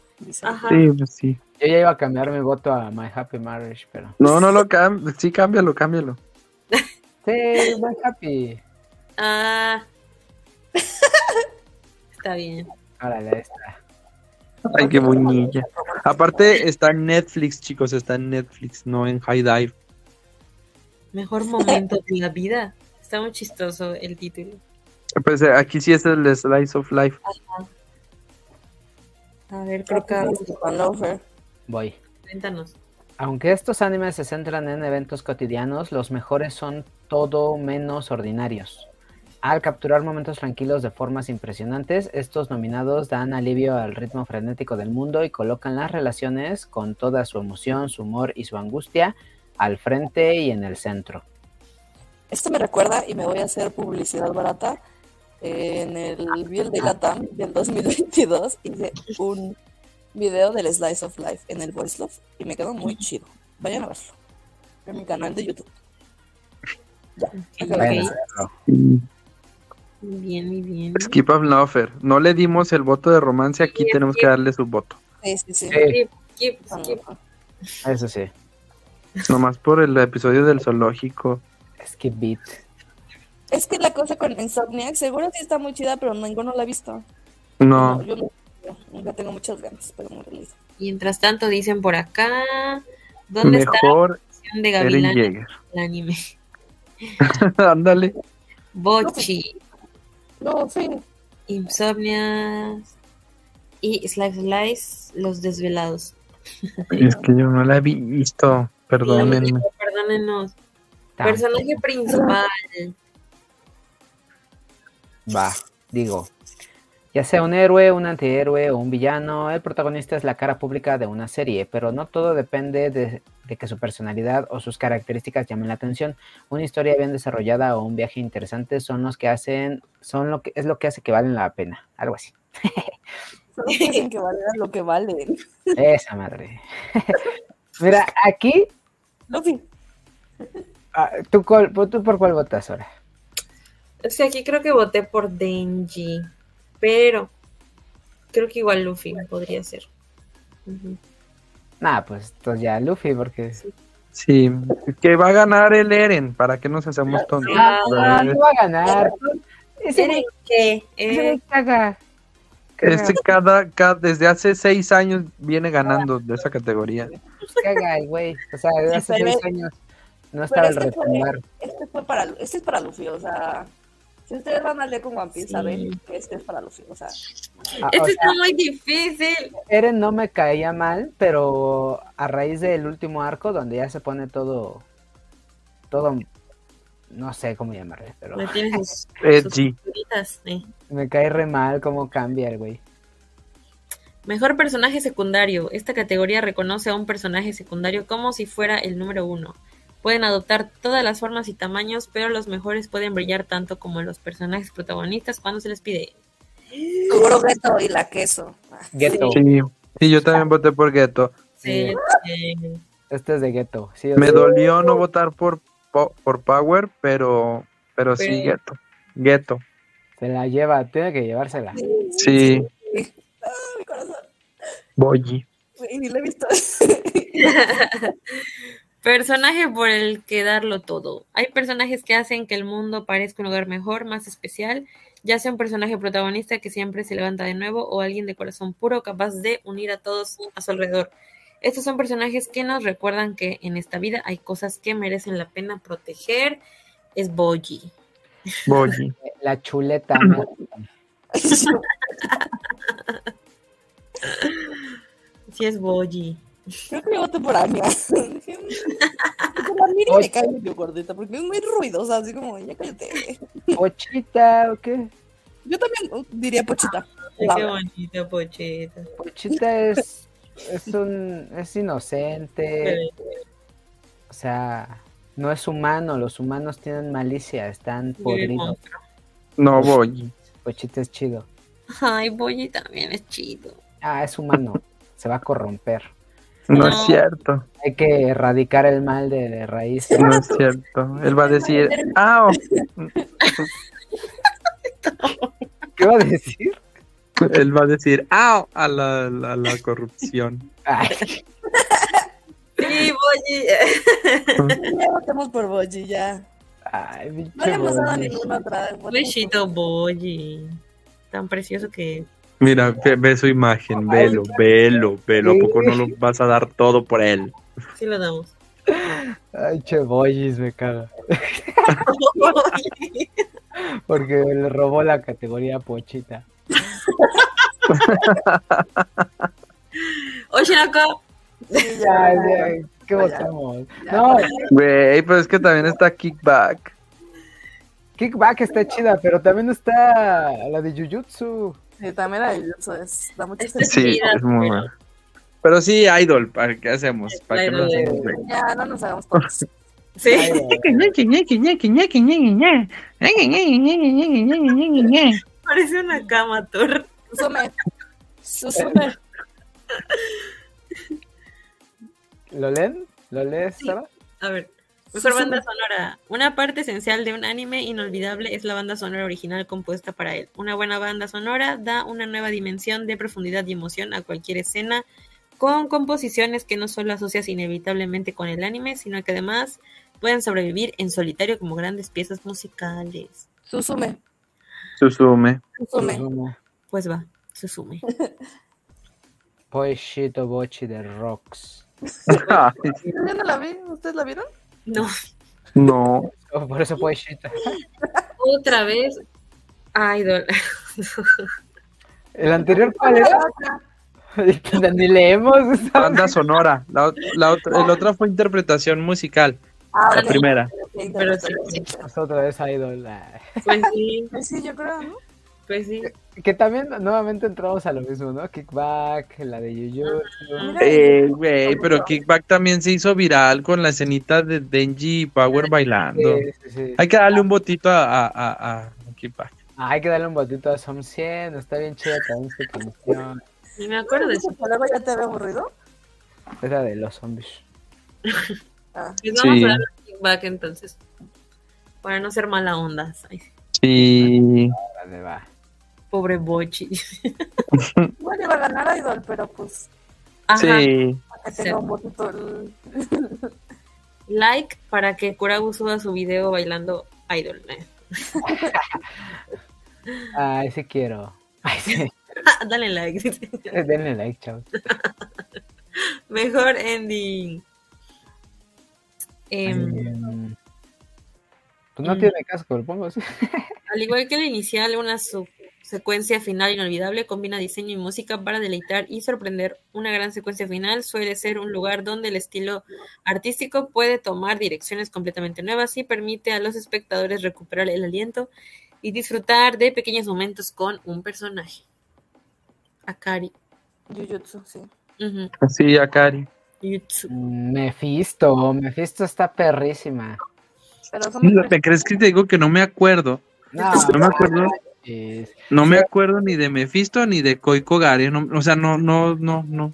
Ajá. Sí, pues sí. Yo ya iba a cambiar mi voto a My Happy Marriage, pero. No, no lo cambies, sí, cámbialo, cámbialo. *laughs* Sí, My Happy. Ah. Está bien. Órale, ahí está. Ay, qué bonilla. Aparte, está en Netflix, chicos, está en Netflix, no en High Dive. Mejor momento de la vida. Está muy chistoso el título. Pues eh, aquí sí es el Slice of Life. A ver, creo que. Voy. cuéntanos. Aunque estos animes se centran en eventos cotidianos, los mejores son todo menos ordinarios. Al capturar momentos tranquilos de formas impresionantes, estos nominados dan alivio al ritmo frenético del mundo y colocan las relaciones con toda su emoción, su humor y su angustia al frente y en el centro. Esto me recuerda, y me voy a hacer publicidad barata, en el Biel de Latam del 2022 hice un video del Slice of Life en el Voice Love y me quedó muy chido. Vayan a verlo en mi canal de YouTube. Ya. Ok, Muy bien, muy bien. Skip of Lover. No le dimos el voto de romance, aquí tenemos que darle su voto. Sí, sí, Skip, skip, skip. eso sí. Nomás por el episodio del zoológico. Skip beat. Es que la cosa con Insomniac, seguro sí está muy chida, pero ninguno la ha visto. No, yo no, yo nunca tengo muchas ganas, pero no lo. Mientras tanto, dicen por acá. ¿Dónde está la de Gavilán el anime? *laughs* Ándale. Bochi, No, sí. Insomnia y Slice Slice, Los Desvelados. Es que yo no la he visto. Perdónenme. Perdónenos. Personaje principal. Va, digo, ya sea un héroe, un antihéroe o un villano, el protagonista es la cara pública de una serie, pero no todo depende de, de que su personalidad o sus características llamen la atención. Una historia bien desarrollada o un viaje interesante son los que hacen, son lo que es lo que hace que valen la pena, algo así. *laughs* Solo dicen que valieran lo que valen. Esa madre. *laughs* Mira, aquí, Luffy. ah, ¿tú, cuál- tú por cuál votas ahora? O sea, aquí creo que voté por Denji, pero creo que igual Luffy podría ser. Nah, pues entonces ya Luffy, porque Sí, que va a ganar el Eren. ¿Para qué nos hacemos tontos? Ah, Ah, no va a ganar. Ese ¿Eren qué? ese Eh, caga. Caga, Este cada, cada, desde hace seis años viene ganando de esa categoría. caga el güey. O sea, desde hace seis años no estaba el este fue- retumbar. Este fue para, este es para Luffy, o sea, si ustedes van a leer con One Piece, Sí. saben que este es para Luffy, o sea, Ah, Este o sea, está muy difícil. Eren no me caía mal, pero a raíz del último arco, donde ya se pone todo, todo, no sé cómo llamarle, pero sus, *laughs* sus figuritas, me cae re mal cómo cambia el güey. Mejor personaje secundario. Esta categoría reconoce a un personaje secundario como si fuera el número uno. Pueden adoptar todas las formas y tamaños, pero los mejores pueden brillar tanto como los personajes protagonistas cuando se les pide. Kogoro Geto y la queso. Geto, Sí, sí, yo también voté por Geto. Sí, Sí. este es de Geto. Sí, o Me sí. dolió no votar por, po- por Power, pero, pero sí, Geto. Geto. se la lleva, tiene que llevársela. Sí, Ah, mi corazón. Boyi. Y ni lo he visto. *laughs* *laughs* Personaje por el que darlo todo. Hay personajes que hacen que el mundo parezca un lugar mejor, más especial, ya sea un personaje protagonista que siempre se levanta de nuevo o alguien de corazón puro capaz de unir a todos a su alrededor. Estos son personajes que nos recuerdan que en esta vida hay cosas que merecen la pena proteger. Es Boji. Boyi. *laughs* La chuleta. ¿no? *laughs* Sí es Boji. Creo que yo voté por Anya. Como a Miri me cae medio gordita porque es muy ruidosa, así como, ya cállate. Pochita, ¿o qué? Yo también uh, diría Pochita. La qué bonita Pocheta. Pochita es, es un, es inocente, o sea, no es humano, los humanos tienen malicia, están podridos. No, Boyi. Pochita es chido. Ay, Boji también es chido. Ah, es humano, se va a corromper. No, No. es cierto. Hay que erradicar el mal de, de raíz. No es cierto. Él va a decir, ¡ah! *laughs* ¿Qué va a decir? Él va a decir, ¡ah! A la, a la corrupción. Ay, Sí, Boji. Ya *laughs* votamos por Boji, ya. ay, No pinche le hemos dado ninguna otra. Besito Boji. Tan precioso que es. Mira, ve, ve su imagen, velo, velo, velo. ¿A poco no lo vas a dar todo por él? Sí lo damos. Ay, che, me caga. *laughs* Porque le robó la categoría Pochita. *laughs* Oshinoko. Sí, ya, ya, ¿Qué votamos? No, Güey, pero es que también está Kickback. Kickback está chida, pero también está la de Jujutsu. Sí, también hay eso es, da mucho Este- sentido. Sí, es muy pero- bueno. Pero sí, Idol, ¿para qué hacemos? ¿Para qué Idol, hacemos? Ya, no nos hagamos tontos. *laughs* Sí. Parece una cama, Thor. Susume. Susume. ¿Lo leen? ¿Lo lees, Sara? A ver. Mejor banda sonora. Una parte esencial de un anime inolvidable es la banda sonora original compuesta para él. Una buena banda sonora da una nueva dimensión de profundidad y emoción a cualquier escena, con composiciones que no solo asocias inevitablemente con el anime, sino que además pueden sobrevivir en solitario como grandes piezas musicales. Susume. Susume. Susume. Pues va, Susume. Poeshito Bochi de Rocks. *laughs* Ay, Yo no la vi. ¿Ustedes la vieron? No, no. Oh, por eso Poeshito. otra vez. Idol. ¿El anterior cuál era? *laughs* *laughs* Ni leemos. esa- Banda sonora. La, la otra, el otra fue interpretación musical. Ah, La primera. Pero sí. Pues otra vez Idol. Pues sí, Pues sí, yo creo, ¿no? Pues sí. Que también nuevamente entramos a lo mismo, ¿no? Kickback, la de Jujutsu. Eh, güey, pero Kickback también se hizo viral con la escenita de Denji y Power bailando. Sí, sí, sí. Hay que darle un botito a, a, a, a Kickback. Ah, hay que darle un botito a Som 100. Está bien chida también su canción. Ni me acuerdo de eso. ¿Esa palabra ya te había aburrido? Esa de los zombies. *laughs* Ah, Pues vamos Sí. a darle feedback entonces. Para no ser mala onda. Sí. Vale, va. Pobre Bochi. *laughs* Igual iba a ganar Idol, pero pues Ajá. Sí. que tenga un botito el... *laughs* Like para que Kurabu suba su video bailando Idol. eh. *laughs* Ay, sí quiero. Ay, sí. Dale like. Denle like, chavos. Mejor ending. Pues no Mm. tiene casco, lo pongo así. al igual que la inicial, una su- secuencia final inolvidable combina diseño y música para deleitar y sorprender. Una gran secuencia final suele ser un lugar donde el estilo artístico puede tomar direcciones completamente nuevas y permite a los espectadores recuperar el aliento y disfrutar de pequeños momentos con un personaje. Akari. Jujutsu, sí. Sí, Akari. Jutsu. Mm, Mephisto, Mephisto está perrísima. Pero son ¿Me crees que te digo que no me acuerdo? No, No me acuerdo. Es- No me acuerdo ni de Mephisto ni de Koiko Gare. no- o sea, no, no, no, no.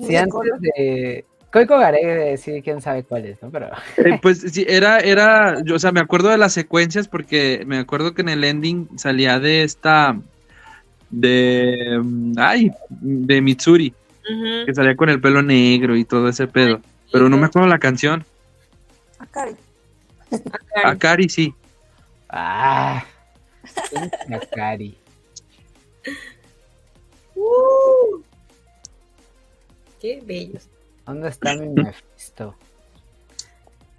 Sí, antes de. Koiko Garé, sí, quién sabe cuál es, ¿no? Pero. Eh, pues sí, era, era, yo, o sea, me acuerdo de las secuencias porque me acuerdo que en el ending salía de esta, de, ay, de Mitsuri, que salía con el pelo negro y todo ese pedo. Pero no me acuerdo la canción. Akari. Akari. Akari sí. ¡Ah! Akari. Uh. Qué bellos. ¿Dónde está mi Mephisto?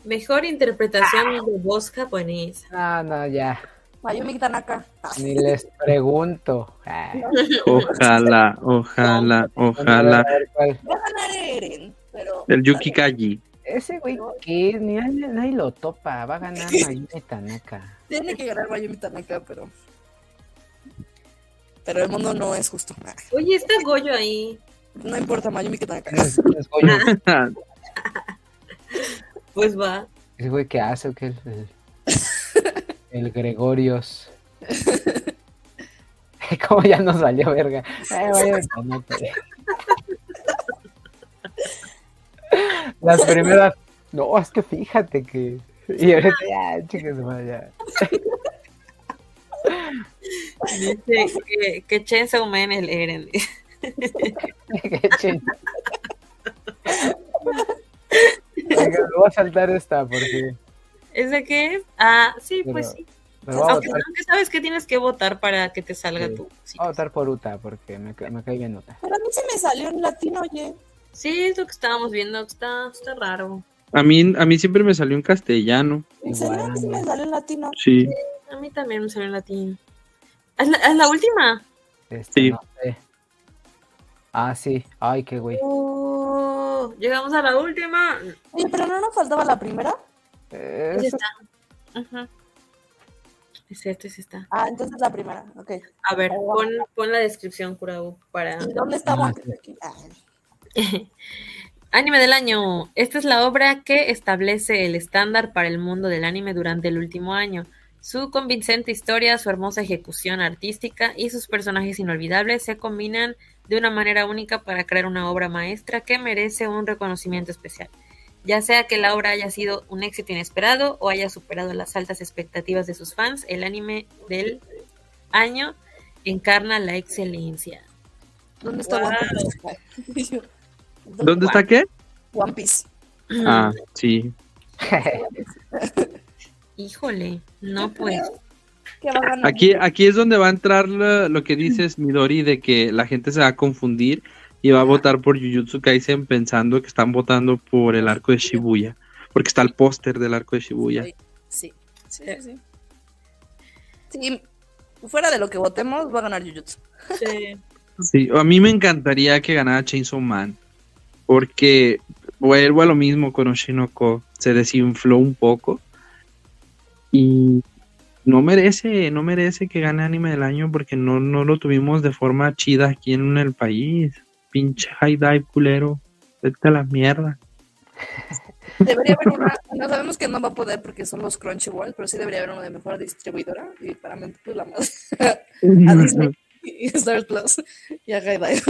Mejor interpretación de voz japonesa. No, no, ya. Mayumi Tanaka. Ah, Ni les pregunto. Ah, Ojalá, ojalá, ojalá. ganar Eren, pero... El Yuki Kaji. Ese güey que ni nadie, nadie lo topa. Va a ganar *laughs* Mayumi Tanaka. Tiene que ganar Mayumi Tanaka, pero... Pero el mundo no es justo. Oye, está Goyo ahí. No importa, Mayumi Tanaka. Es- es Goyo. *laughs* Pues va. Ese güey que hace, ¿o qué? El, el, el Gregorios. *laughs* ¿Cómo ya nos salió, verga? Eh, Mayumi Tanaka. Las primeras. No, es que fíjate que. Y ahorita ya, chicas, ya. Dice que, que Chainsaw Man el Eren. *laughs* Venga, me voy a saltar esta porque ¿Ese qué es? Ah, sí, Pero- pues sí. Aunque, sabes que tienes que votar para que te salga Sí. Sí, voy a votar por Uta porque me, me cae bien Uta. Pero a mí se me salió en latino, oye. Sí, es lo que estábamos viendo. Está, está raro. A mí, a mí siempre me salió en castellano. ¿En serio? A mí se me salió en latino. Sí. A mí también me salió en latín. ¿Es la, es la última? este, Sí. no sé. Ah, sí. Ay, qué güey. Oh, llegamos a la última. Oye, pero no nos faltaba la primera. Eh, eso- está. Ujú. Es este, sí está. Ah, entonces la primera. Ok. A ver, pon, pon la descripción, Kurau, para... ¿Y ¿Dónde estamos? Ah, sí. *laughs* Anime del año. Esta es la obra que establece el estándar para el mundo del anime durante el último año. Su convincente historia, su hermosa ejecución artística y sus personajes inolvidables se combinan de una manera única para crear una obra maestra que merece un reconocimiento especial. Ya sea que la obra haya sido un éxito inesperado o haya superado las altas expectativas de sus fans, el anime del año encarna la excelencia. ¿Dónde está Wow. *laughs* One? ¿Dónde está qué? One Piece. Ah, sí. *laughs* Híjole, no pues. Aquí, aquí es donde va a entrar lo, lo que dices, Midori, de que la gente se va a confundir y va a votar por Jujutsu Kaisen pensando que están votando por el arco de Shibuya. Porque está el póster del arco de Shibuya. Sí. Sí, sí, sí. Sí, fuera de lo que votemos, va a ganar Jujutsu. Sí. Sí, a mí me encantaría que ganara Chainsaw Man. Porque vuelvo a lo mismo con Oshinoko. Se desinfló un poco. Y no merece, no merece que gane anime del año porque no, no lo tuvimos de forma chida aquí en el país. Pinche high dive culero. Vete a la mierda. *laughs* Debería haber una, no sabemos que no va a poder porque son los Crunchyroll, pero sí debería haber uno de mejor distribuidora y para mí pues la más *laughs* a Disney y Star Plus y a Gaidai.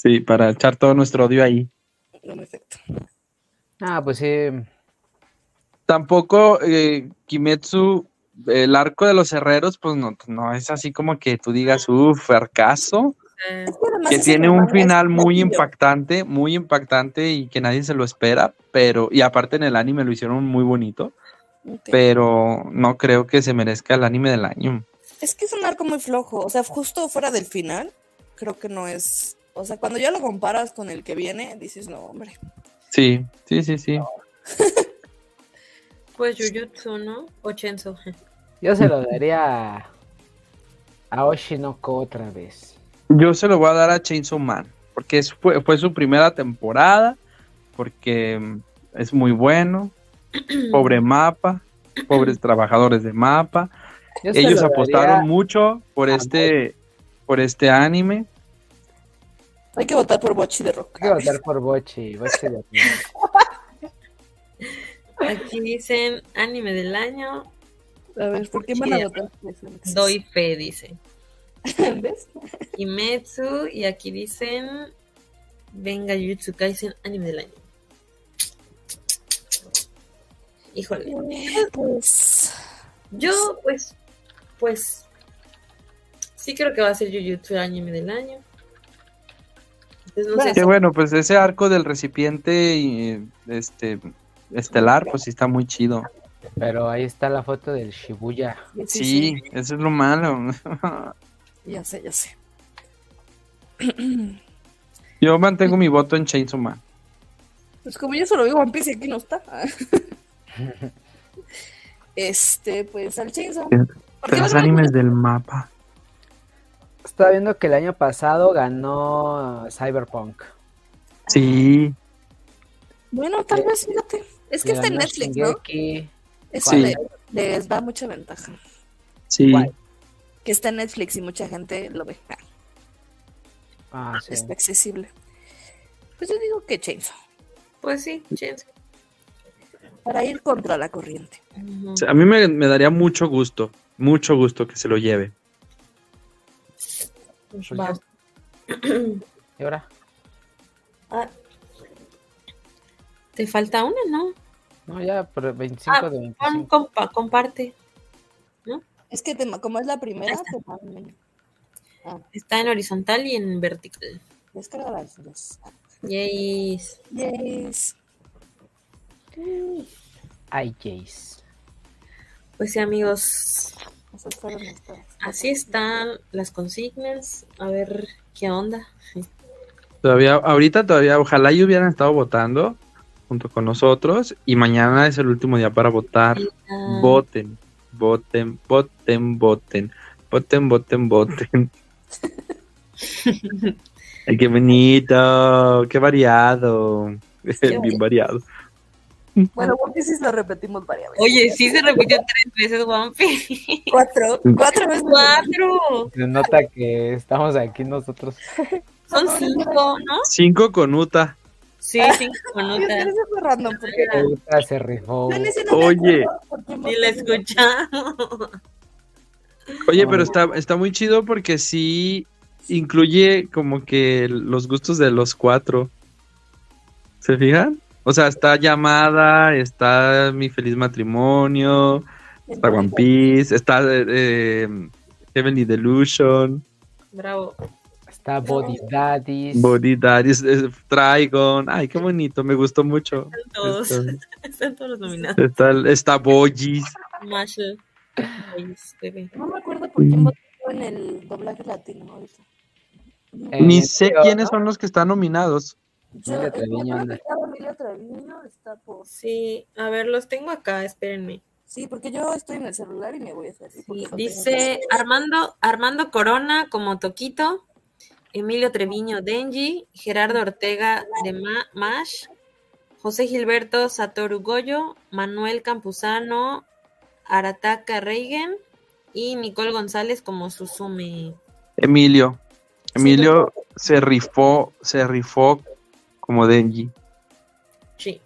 Sí, para echar todo nuestro odio ahí. Ah, pues sí. Tampoco eh, Kimetsu, el arco de los herreros, pues no, no es así como que tú digas, uff, fracaso. Eh, que tiene un final muy impactante, muy impactante y que nadie se lo espera, pero y aparte en el anime lo hicieron muy bonito, pero no creo que se merezca el anime del año. Es que es un arco muy flojo, o sea, justo fuera del final, creo que no es, o sea, cuando ya lo comparas con el que viene, dices, no, hombre. Sí, sí, sí, sí. Pues Jujutsu, ¿no? O Chenzo. Yo se lo daría a, a Oshinoko otra vez. Yo se lo voy a dar a Chainsaw Man, porque es- fue, fue su primera temporada, porque mm, es muy bueno, *clears throat* pobre mapa, pobres *clears throat* trabajadores de mapa. Ellos lo apostaron mucho por este, por este anime. Hay que votar por Bochi de Rock. Hay que votar por Bochi. Bochi de Aquí dicen anime del año. A ver, ¿por qué van a votar? Doy fe, dice. *laughs* ¿Ves? Kimetsu. Y aquí dicen. Venga, Jujutsu Kaisen, anime del año. Híjole. Pues. Yo, pues. Pues. Sí creo que va a ser Jujutsu anime del año. Entonces, no sé Que si- bueno, pues ese arco del recipiente y, este estelar, pues sí está muy chido. Pero ahí está la foto del Shibuya. Sí, eso es lo malo. *laughs* Ya sé, ya sé. *clears throat* Yo mantengo mi voto en Chainsaw Man. Pues como yo solo vi One Piece y aquí no está. *laughs* este, pues al Chainsaw. De ¿Por qué los animes del mapa. Estaba viendo que el año pasado ganó Cyberpunk. Sí, Bueno, tal vez, fíjate. Es que está en Netflix, ¿no? Shingeki. Eso Sí. le- les da mucha ventaja. sí. Que está en Netflix y mucha gente lo ve. Ah, Ah, sí. Está accesible. Pues yo digo que Chainsaw. Pues sí, Chainsaw. Para ir contra la corriente. Ujú. O sea, a mí me, me daría mucho gusto, mucho gusto que se lo lleve. ¿Y ahora? Ah. Te falta una, ¿no? No, ya, por 25 Ah, de Pon, 25. compa- comparte. Es que te- como es la primera, está. te Ah, Está en horizontal y en vertical. descarga las dos. Yes. Yes. Ay, Jace. Pues sí, amigos. Esas fueron estas. Así están las consignas. A ver qué onda. Todavía, ahorita todavía, ojalá y hubieran estado votando junto con nosotros y mañana es el último día para votar. Ah, Voten, voten, voten, voten, voten, voten, voten. *laughs* Ay, qué bonito, qué variado, *laughs* bien variado. Bueno, One Piece sí lo repetimos varias veces. Oye, sí se repitió tres veces One Piece. Cuatro. Cuatro veces. Cuatro. Se nota que estamos aquí nosotros. Son cinco, ¿no? Cinco con Uta. Sí, cinco random porque Ultra se rifó. Oye. Ni la escuchamos. Oye, pero está, está muy chido porque sí incluye como que los gustos de los cuatro. ¿Se fijan? O sea, está llamada, está mi feliz matrimonio, está One Piece, está eh, Heavenly Delusion, Bravo. Está Body Daddies. Body Daddies, Trigon. Ay, qué bonito, me gustó mucho. Están todos. Está, *laughs* Están todos los nominados. está, está Boyis. No me acuerdo por quién votó en el doblaje latino ahorita. Eh, Ni sé quiénes ¿no? son los que están nominados. Yo, Treviño anda. Treviño, está por... Sí, a ver, los tengo acá, espérenme. Sí, porque yo estoy en el celular y me voy a hacer. Sí, dice Armando, Armando Corona como Toquito, Emilio Treviño Denji, Gerardo Ortega de Ma- Mash, José Gilberto Satoru Goyo, Manuel Campuzano, Arataka Reigen y Nicole González como Susume. Emilio. Emilio se rifó, se rifó como Denji. Sí,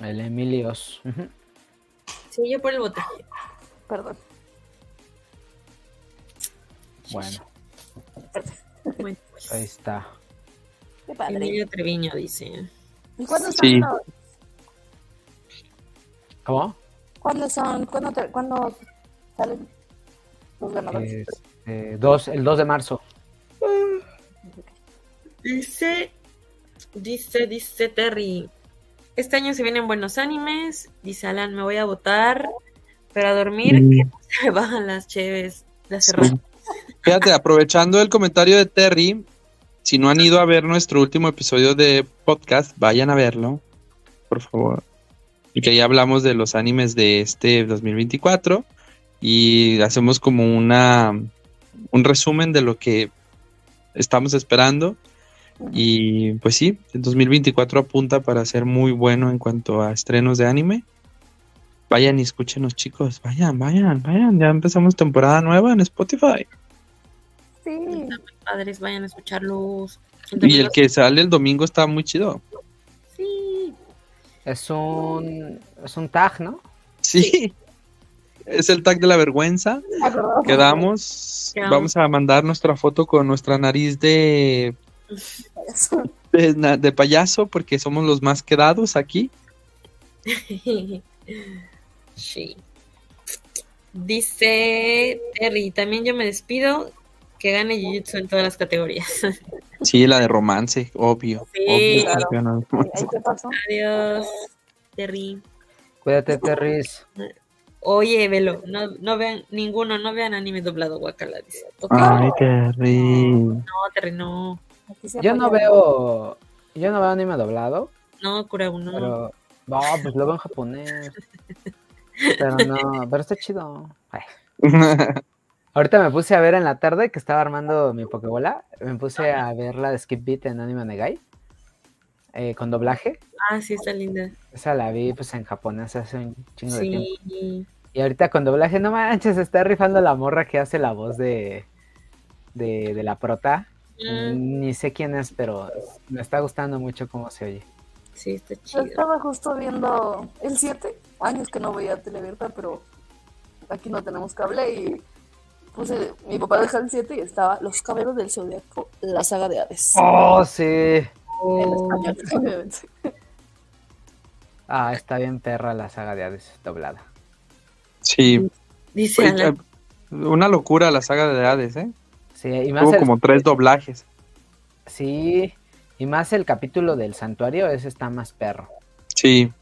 El Emilios. Sí, yo por el voto. Perdón. Bueno, Bueno, pues, ahí está. Qué padre. Emilio Treviño dice. ¿Y cuándo son? Sí. los- ¿Cómo? ¿Cuándo son? ¿Cuándo, te- cuándo salen los ganadores? Este, dos, el 2 de marzo. Dice, dice, dice Terry. Este año se vienen buenos animes. Dice Alan, me voy a votar, pero a dormir, Mm. que no se me bajan las cheves. Las cerradas. Fíjate, aprovechando el comentario de Terry, si no han ido a ver nuestro último episodio de podcast, vayan a verlo, por favor. porque ahí hablamos de los animes de este 2024 y hacemos como una un resumen de lo que estamos esperando. Y pues sí, el 2024 apunta para ser muy bueno en cuanto a estrenos de anime. Vayan y escúchenos, chicos. Vayan, vayan, vayan. Ya empezamos temporada nueva en Spotify. Sí. Padres, vayan a escucharlos. Y el que sale el domingo está muy chido. Sí. Es un, es un tag, ¿no? Sí. *laughs* Es el tag de la vergüenza. Quedamos. Quedamos. Vamos a mandar nuestra foto con nuestra nariz de, de, payaso porque somos los más quedados aquí. *laughs* sí. Dice Terry, también yo me despido. Que gane Jujutsu en todas las categorías. *laughs* Sí, la de romance, obvio. Sí, obvio, claro. romance. ¿Ahí qué pasó? Adiós, Terry. Cuídate, Terris. Oye, Velo, no, no vean ninguno, no vean anime doblado, guacala, dice. Ay, Terry. No, Terry, no. Aquí se Yo no veo. Yo no veo anime doblado, No, Kurabu, no. pero. No, pues lo veo en japonés. Pero no, pero está chido. Ay. *laughs* Ahorita me puse a ver en la tarde que estaba armando mi Pokébola. Me puse a ver la de Skip Beat en Anime Negai. eh, con doblaje. Ah, sí, está linda. Esa la vi pues en japonés hace un chingo de tiempo. Y ahorita con doblaje, no manches, está rifando la morra que hace la voz de, de, de la prota. Mm, Ni sé quién es, pero me está gustando mucho cómo se oye. sí, está Yo chido. estaba justo viendo el 7, años que no veía Televerta, pero aquí no tenemos cable y puse, mi papá deja el 7 y estaba Los Caballeros del Zodiaco, la saga de Hades. ¡Oh, sí! En Oh, español, *laughs* obviamente. Ah, está bien perra la saga de Hades doblada. Sí. dice Oye, eh, Una locura la saga de Hades, ¿eh? Sí, y más Tuvo el, como tres doblajes. sí, y más el capítulo del santuario, ese está más perro. Sí.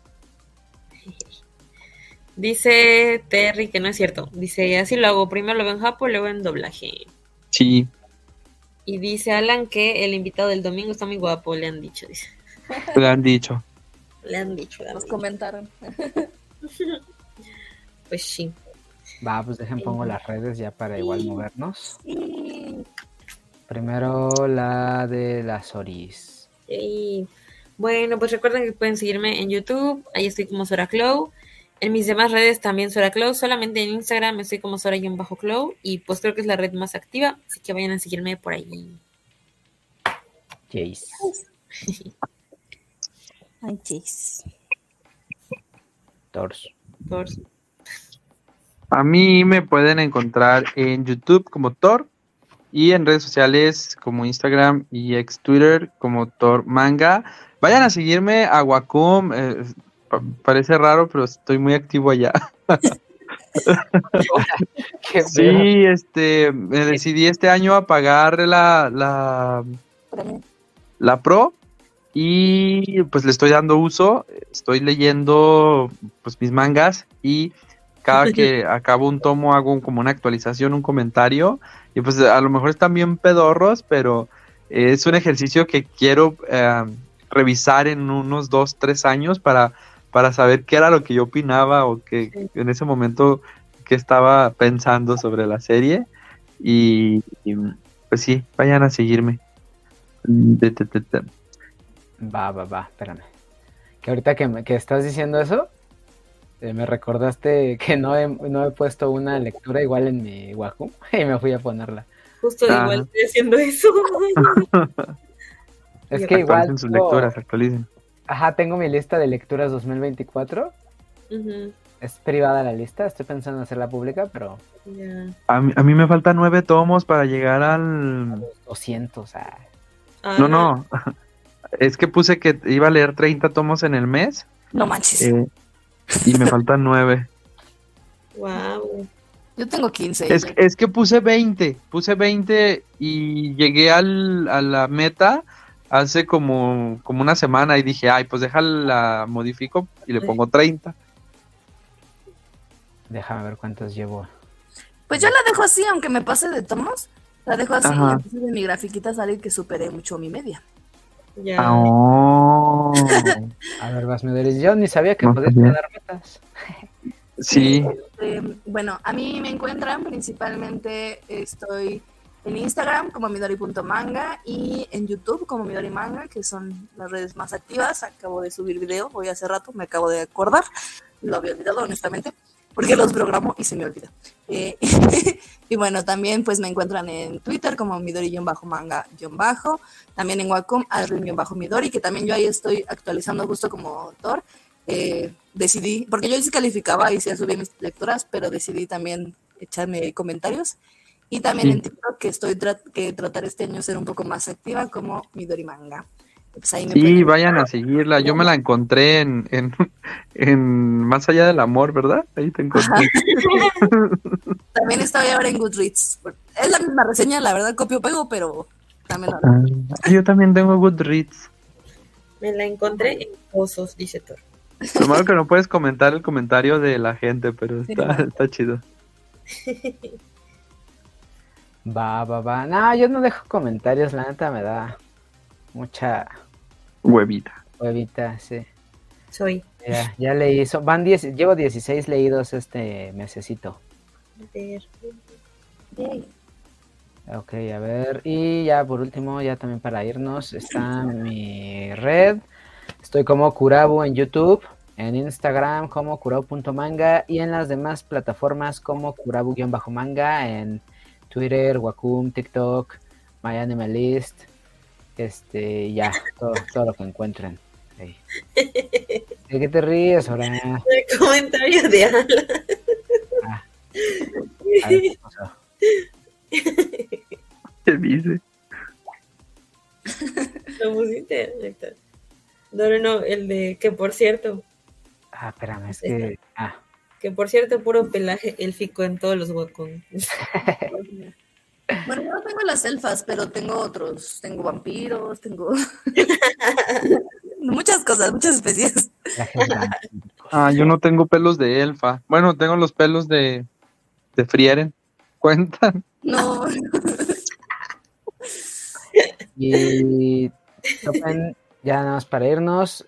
Dice Terry que no es cierto. Dice, así lo hago. Primero lo veo en Japón, luego en doblaje. Sí. Y dice Alan que el invitado del domingo está muy guapo, le han dicho. Dice. *laughs* Le han dicho. Le han dicho, Nos comentaron. *laughs* Pues sí. Va, pues dejen pongo las redes ya para igual movernos. Primero la de las Oris. Y bueno, pues recuerden que pueden seguirme en YouTube. Ahí estoy como Sora Clow. En mis demás redes también Sora Clow. Solamente en Instagram estoy como Sora-Clow. Y pues creo que es la red más activa. Así que vayan a seguirme por ahí. Jace. *laughs* Ay, chis. Tors. Por... A mí me pueden encontrar en YouTube como Thor y en redes sociales como Instagram y ex Twitter como Thor Manga. Vayan a seguirme a Wacom. eh, pa- parece raro, pero estoy muy activo allá. *laughs* Sí, este, me decidí este año a pagar la, la, la Pro y pues le estoy dando uso, estoy leyendo pues mis mangas y cada *laughs* que acabo un tomo hago un- como una actualización, un comentario y pues a lo mejor están bien pedorros, pero es un ejercicio que quiero eh, revisar en unos dos, tres años para, para saber qué era lo que yo opinaba o que Sí. en ese momento que estaba pensando sobre la serie y, y, pues sí, vayan a seguirme. Va, va, va, espérame. Que ahorita que, me- que estás diciendo eso, eh, me recordaste que no he, no he puesto una lectura igual en mi Wacom *laughs* y me fui a ponerla. Justo Ajá. igual estoy haciendo eso. *laughs* Es que igual, sus tengo- lecturas, actualicen. ajá, tengo mi lista de lecturas 2024. Ujú, Es privada la lista, estoy pensando en hacerla pública, pero. A mí, a mí me faltan nueve tomos para llegar al... 200, ah, Ah, No, no. *laughs* Es que puse que iba a leer 30 tomos en el mes No manches. eh, y me faltan nueve. Wow. Yo tengo 15. Es, es que puse 20, puse 20 y llegué al, a la meta hace como, como una semana y dije, ay, pues déjala, modifico y le pongo 30. déjame ver cuántos llevo. Pues yo la dejo así, aunque me pase de tomos. La dejo así Ajá. y de mi grafiquita sale que superé mucho mi media. Ya. Ah, oh. A ver, vas, Midori. Yo ni sabía que No podías poner metas. Sí, Eh, bueno, a mí me encuentran principalmente, estoy en Instagram como midori.manga y en YouTube como Midori Manga, que son las redes más activas. Acabo de subir video hoy hace rato, me acabo de acordar. Lo había olvidado, honestamente, porque los programo y se me olvida. Eh, *laughs* y bueno, también pues me encuentran en Twitter como Midori-manga-bajo, también en Wacom, Adrian-Midori, que también yo ahí estoy actualizando justo como autor. Eh, decidí, porque yo sí calificaba y sí subí mis lecturas, pero decidí también echarme comentarios. Y también en TikTok que estoy tra- que tratar este año ser un poco más activa como Midori Manga. Pues ahí me sí, vayan a seguirla. Yo me la encontré en, en, *laughs* en Más allá del amor, ¿verdad? Ahí te encontré. *laughs* También estoy ahora en Goodreads. Es la misma reseña, la verdad, copio pego, pero también. Ah, yo también tengo Goodreads. Me la encontré en Pozos, dice Thor. Lo malo que *laughs* no puedes comentar el comentario de la gente, pero está, está chido. Va, va, va. No, yo no dejo comentarios, la neta me da mucha Huevita. huevita, sí. Soy. Ya, ya leí, son- van 10, llevo 16 leídos este mesecito. A ver. Ok, a ver, y ya por último, ya también para irnos, está mi red. Estoy como Kurabu en YouTube, en Instagram como kurabu.manga y en las demás plataformas como kurabu-manga en Twitter, Wacom, TikTok, MyAnimeList, este, ya, todo, todo lo que encuentren. ahí. ¿De qué te ríes, ahora? El comentario de Ala. A ver, ¿qué pasó? ¿Qué dice? Lo pusiste. No, no, no, el de que por cierto, Ah, espérame, es que... Ah, que por cierto, puro pelaje élfico en todos los Wacom. *laughs* Bueno, yo no tengo las elfas, pero tengo otros. Tengo vampiros, tengo *laughs* muchas cosas, muchas especies. *laughs* Ah, yo no tengo pelos de elfa. Bueno, tengo los pelos de, de Frieren. ¿Cuentan? No, *laughs* Y topen, ya nada más para irnos,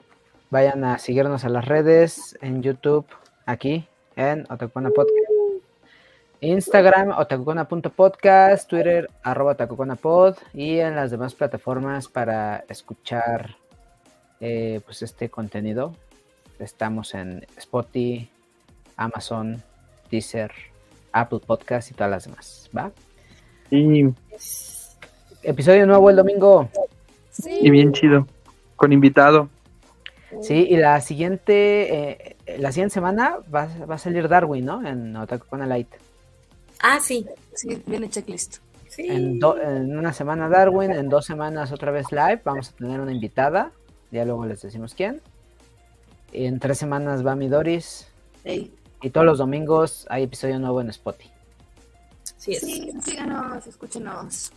vayan a seguirnos a las redes, en YouTube, aquí, en Otakuana Podcast. Instagram, otakucona.podcast, Twitter, arroba otakuconapod y en las demás plataformas para escuchar eh, pues este contenido. Estamos en Spotify, Amazon, Deezer, Apple Podcast y todas las demás, ¿va? Y, Episodio nuevo el domingo. sí. y bien chido. Con invitado. Sí, y la siguiente, eh, la siguiente semana va, va a salir Darwin, ¿no? En Otaku Light. Ah, sí. Sí, viene checklist. Sí. En, do- en una semana Darwin, en dos semanas otra vez live. Vamos a tener una invitada. Ya luego les decimos quién. Y en tres semanas va Midoris. Ey. Y todos los domingos hay episodio nuevo en Spotify. Sí, es. Sí, síganos, escúchenos.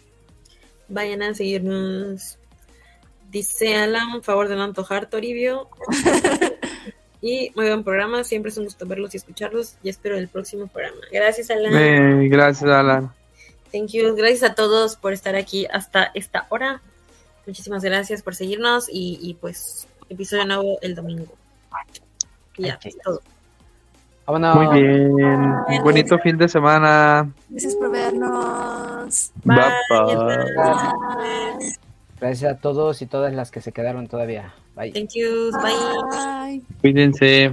Vayan a seguirnos. Dice Alan, un favor de no antojar, Toribio. *laughs* y muy buen programa. Siempre es un gusto verlos y escucharlos. Y espero el próximo programa. Gracias, Alan. Eh, gracias, Alan. Thank you. Gracias a todos por estar aquí hasta esta hora. Muchísimas gracias por seguirnos. Y, y pues, episodio nuevo el domingo. Y ya, Ok. es todo. Vámonos. Muy bien. Bonito fin de semana. Gracias por vernos. Bye, Bye. bye. Gracias a todos y todas las que se quedaron todavía. Bye. Thank you. Bye. Bye. Cuídense.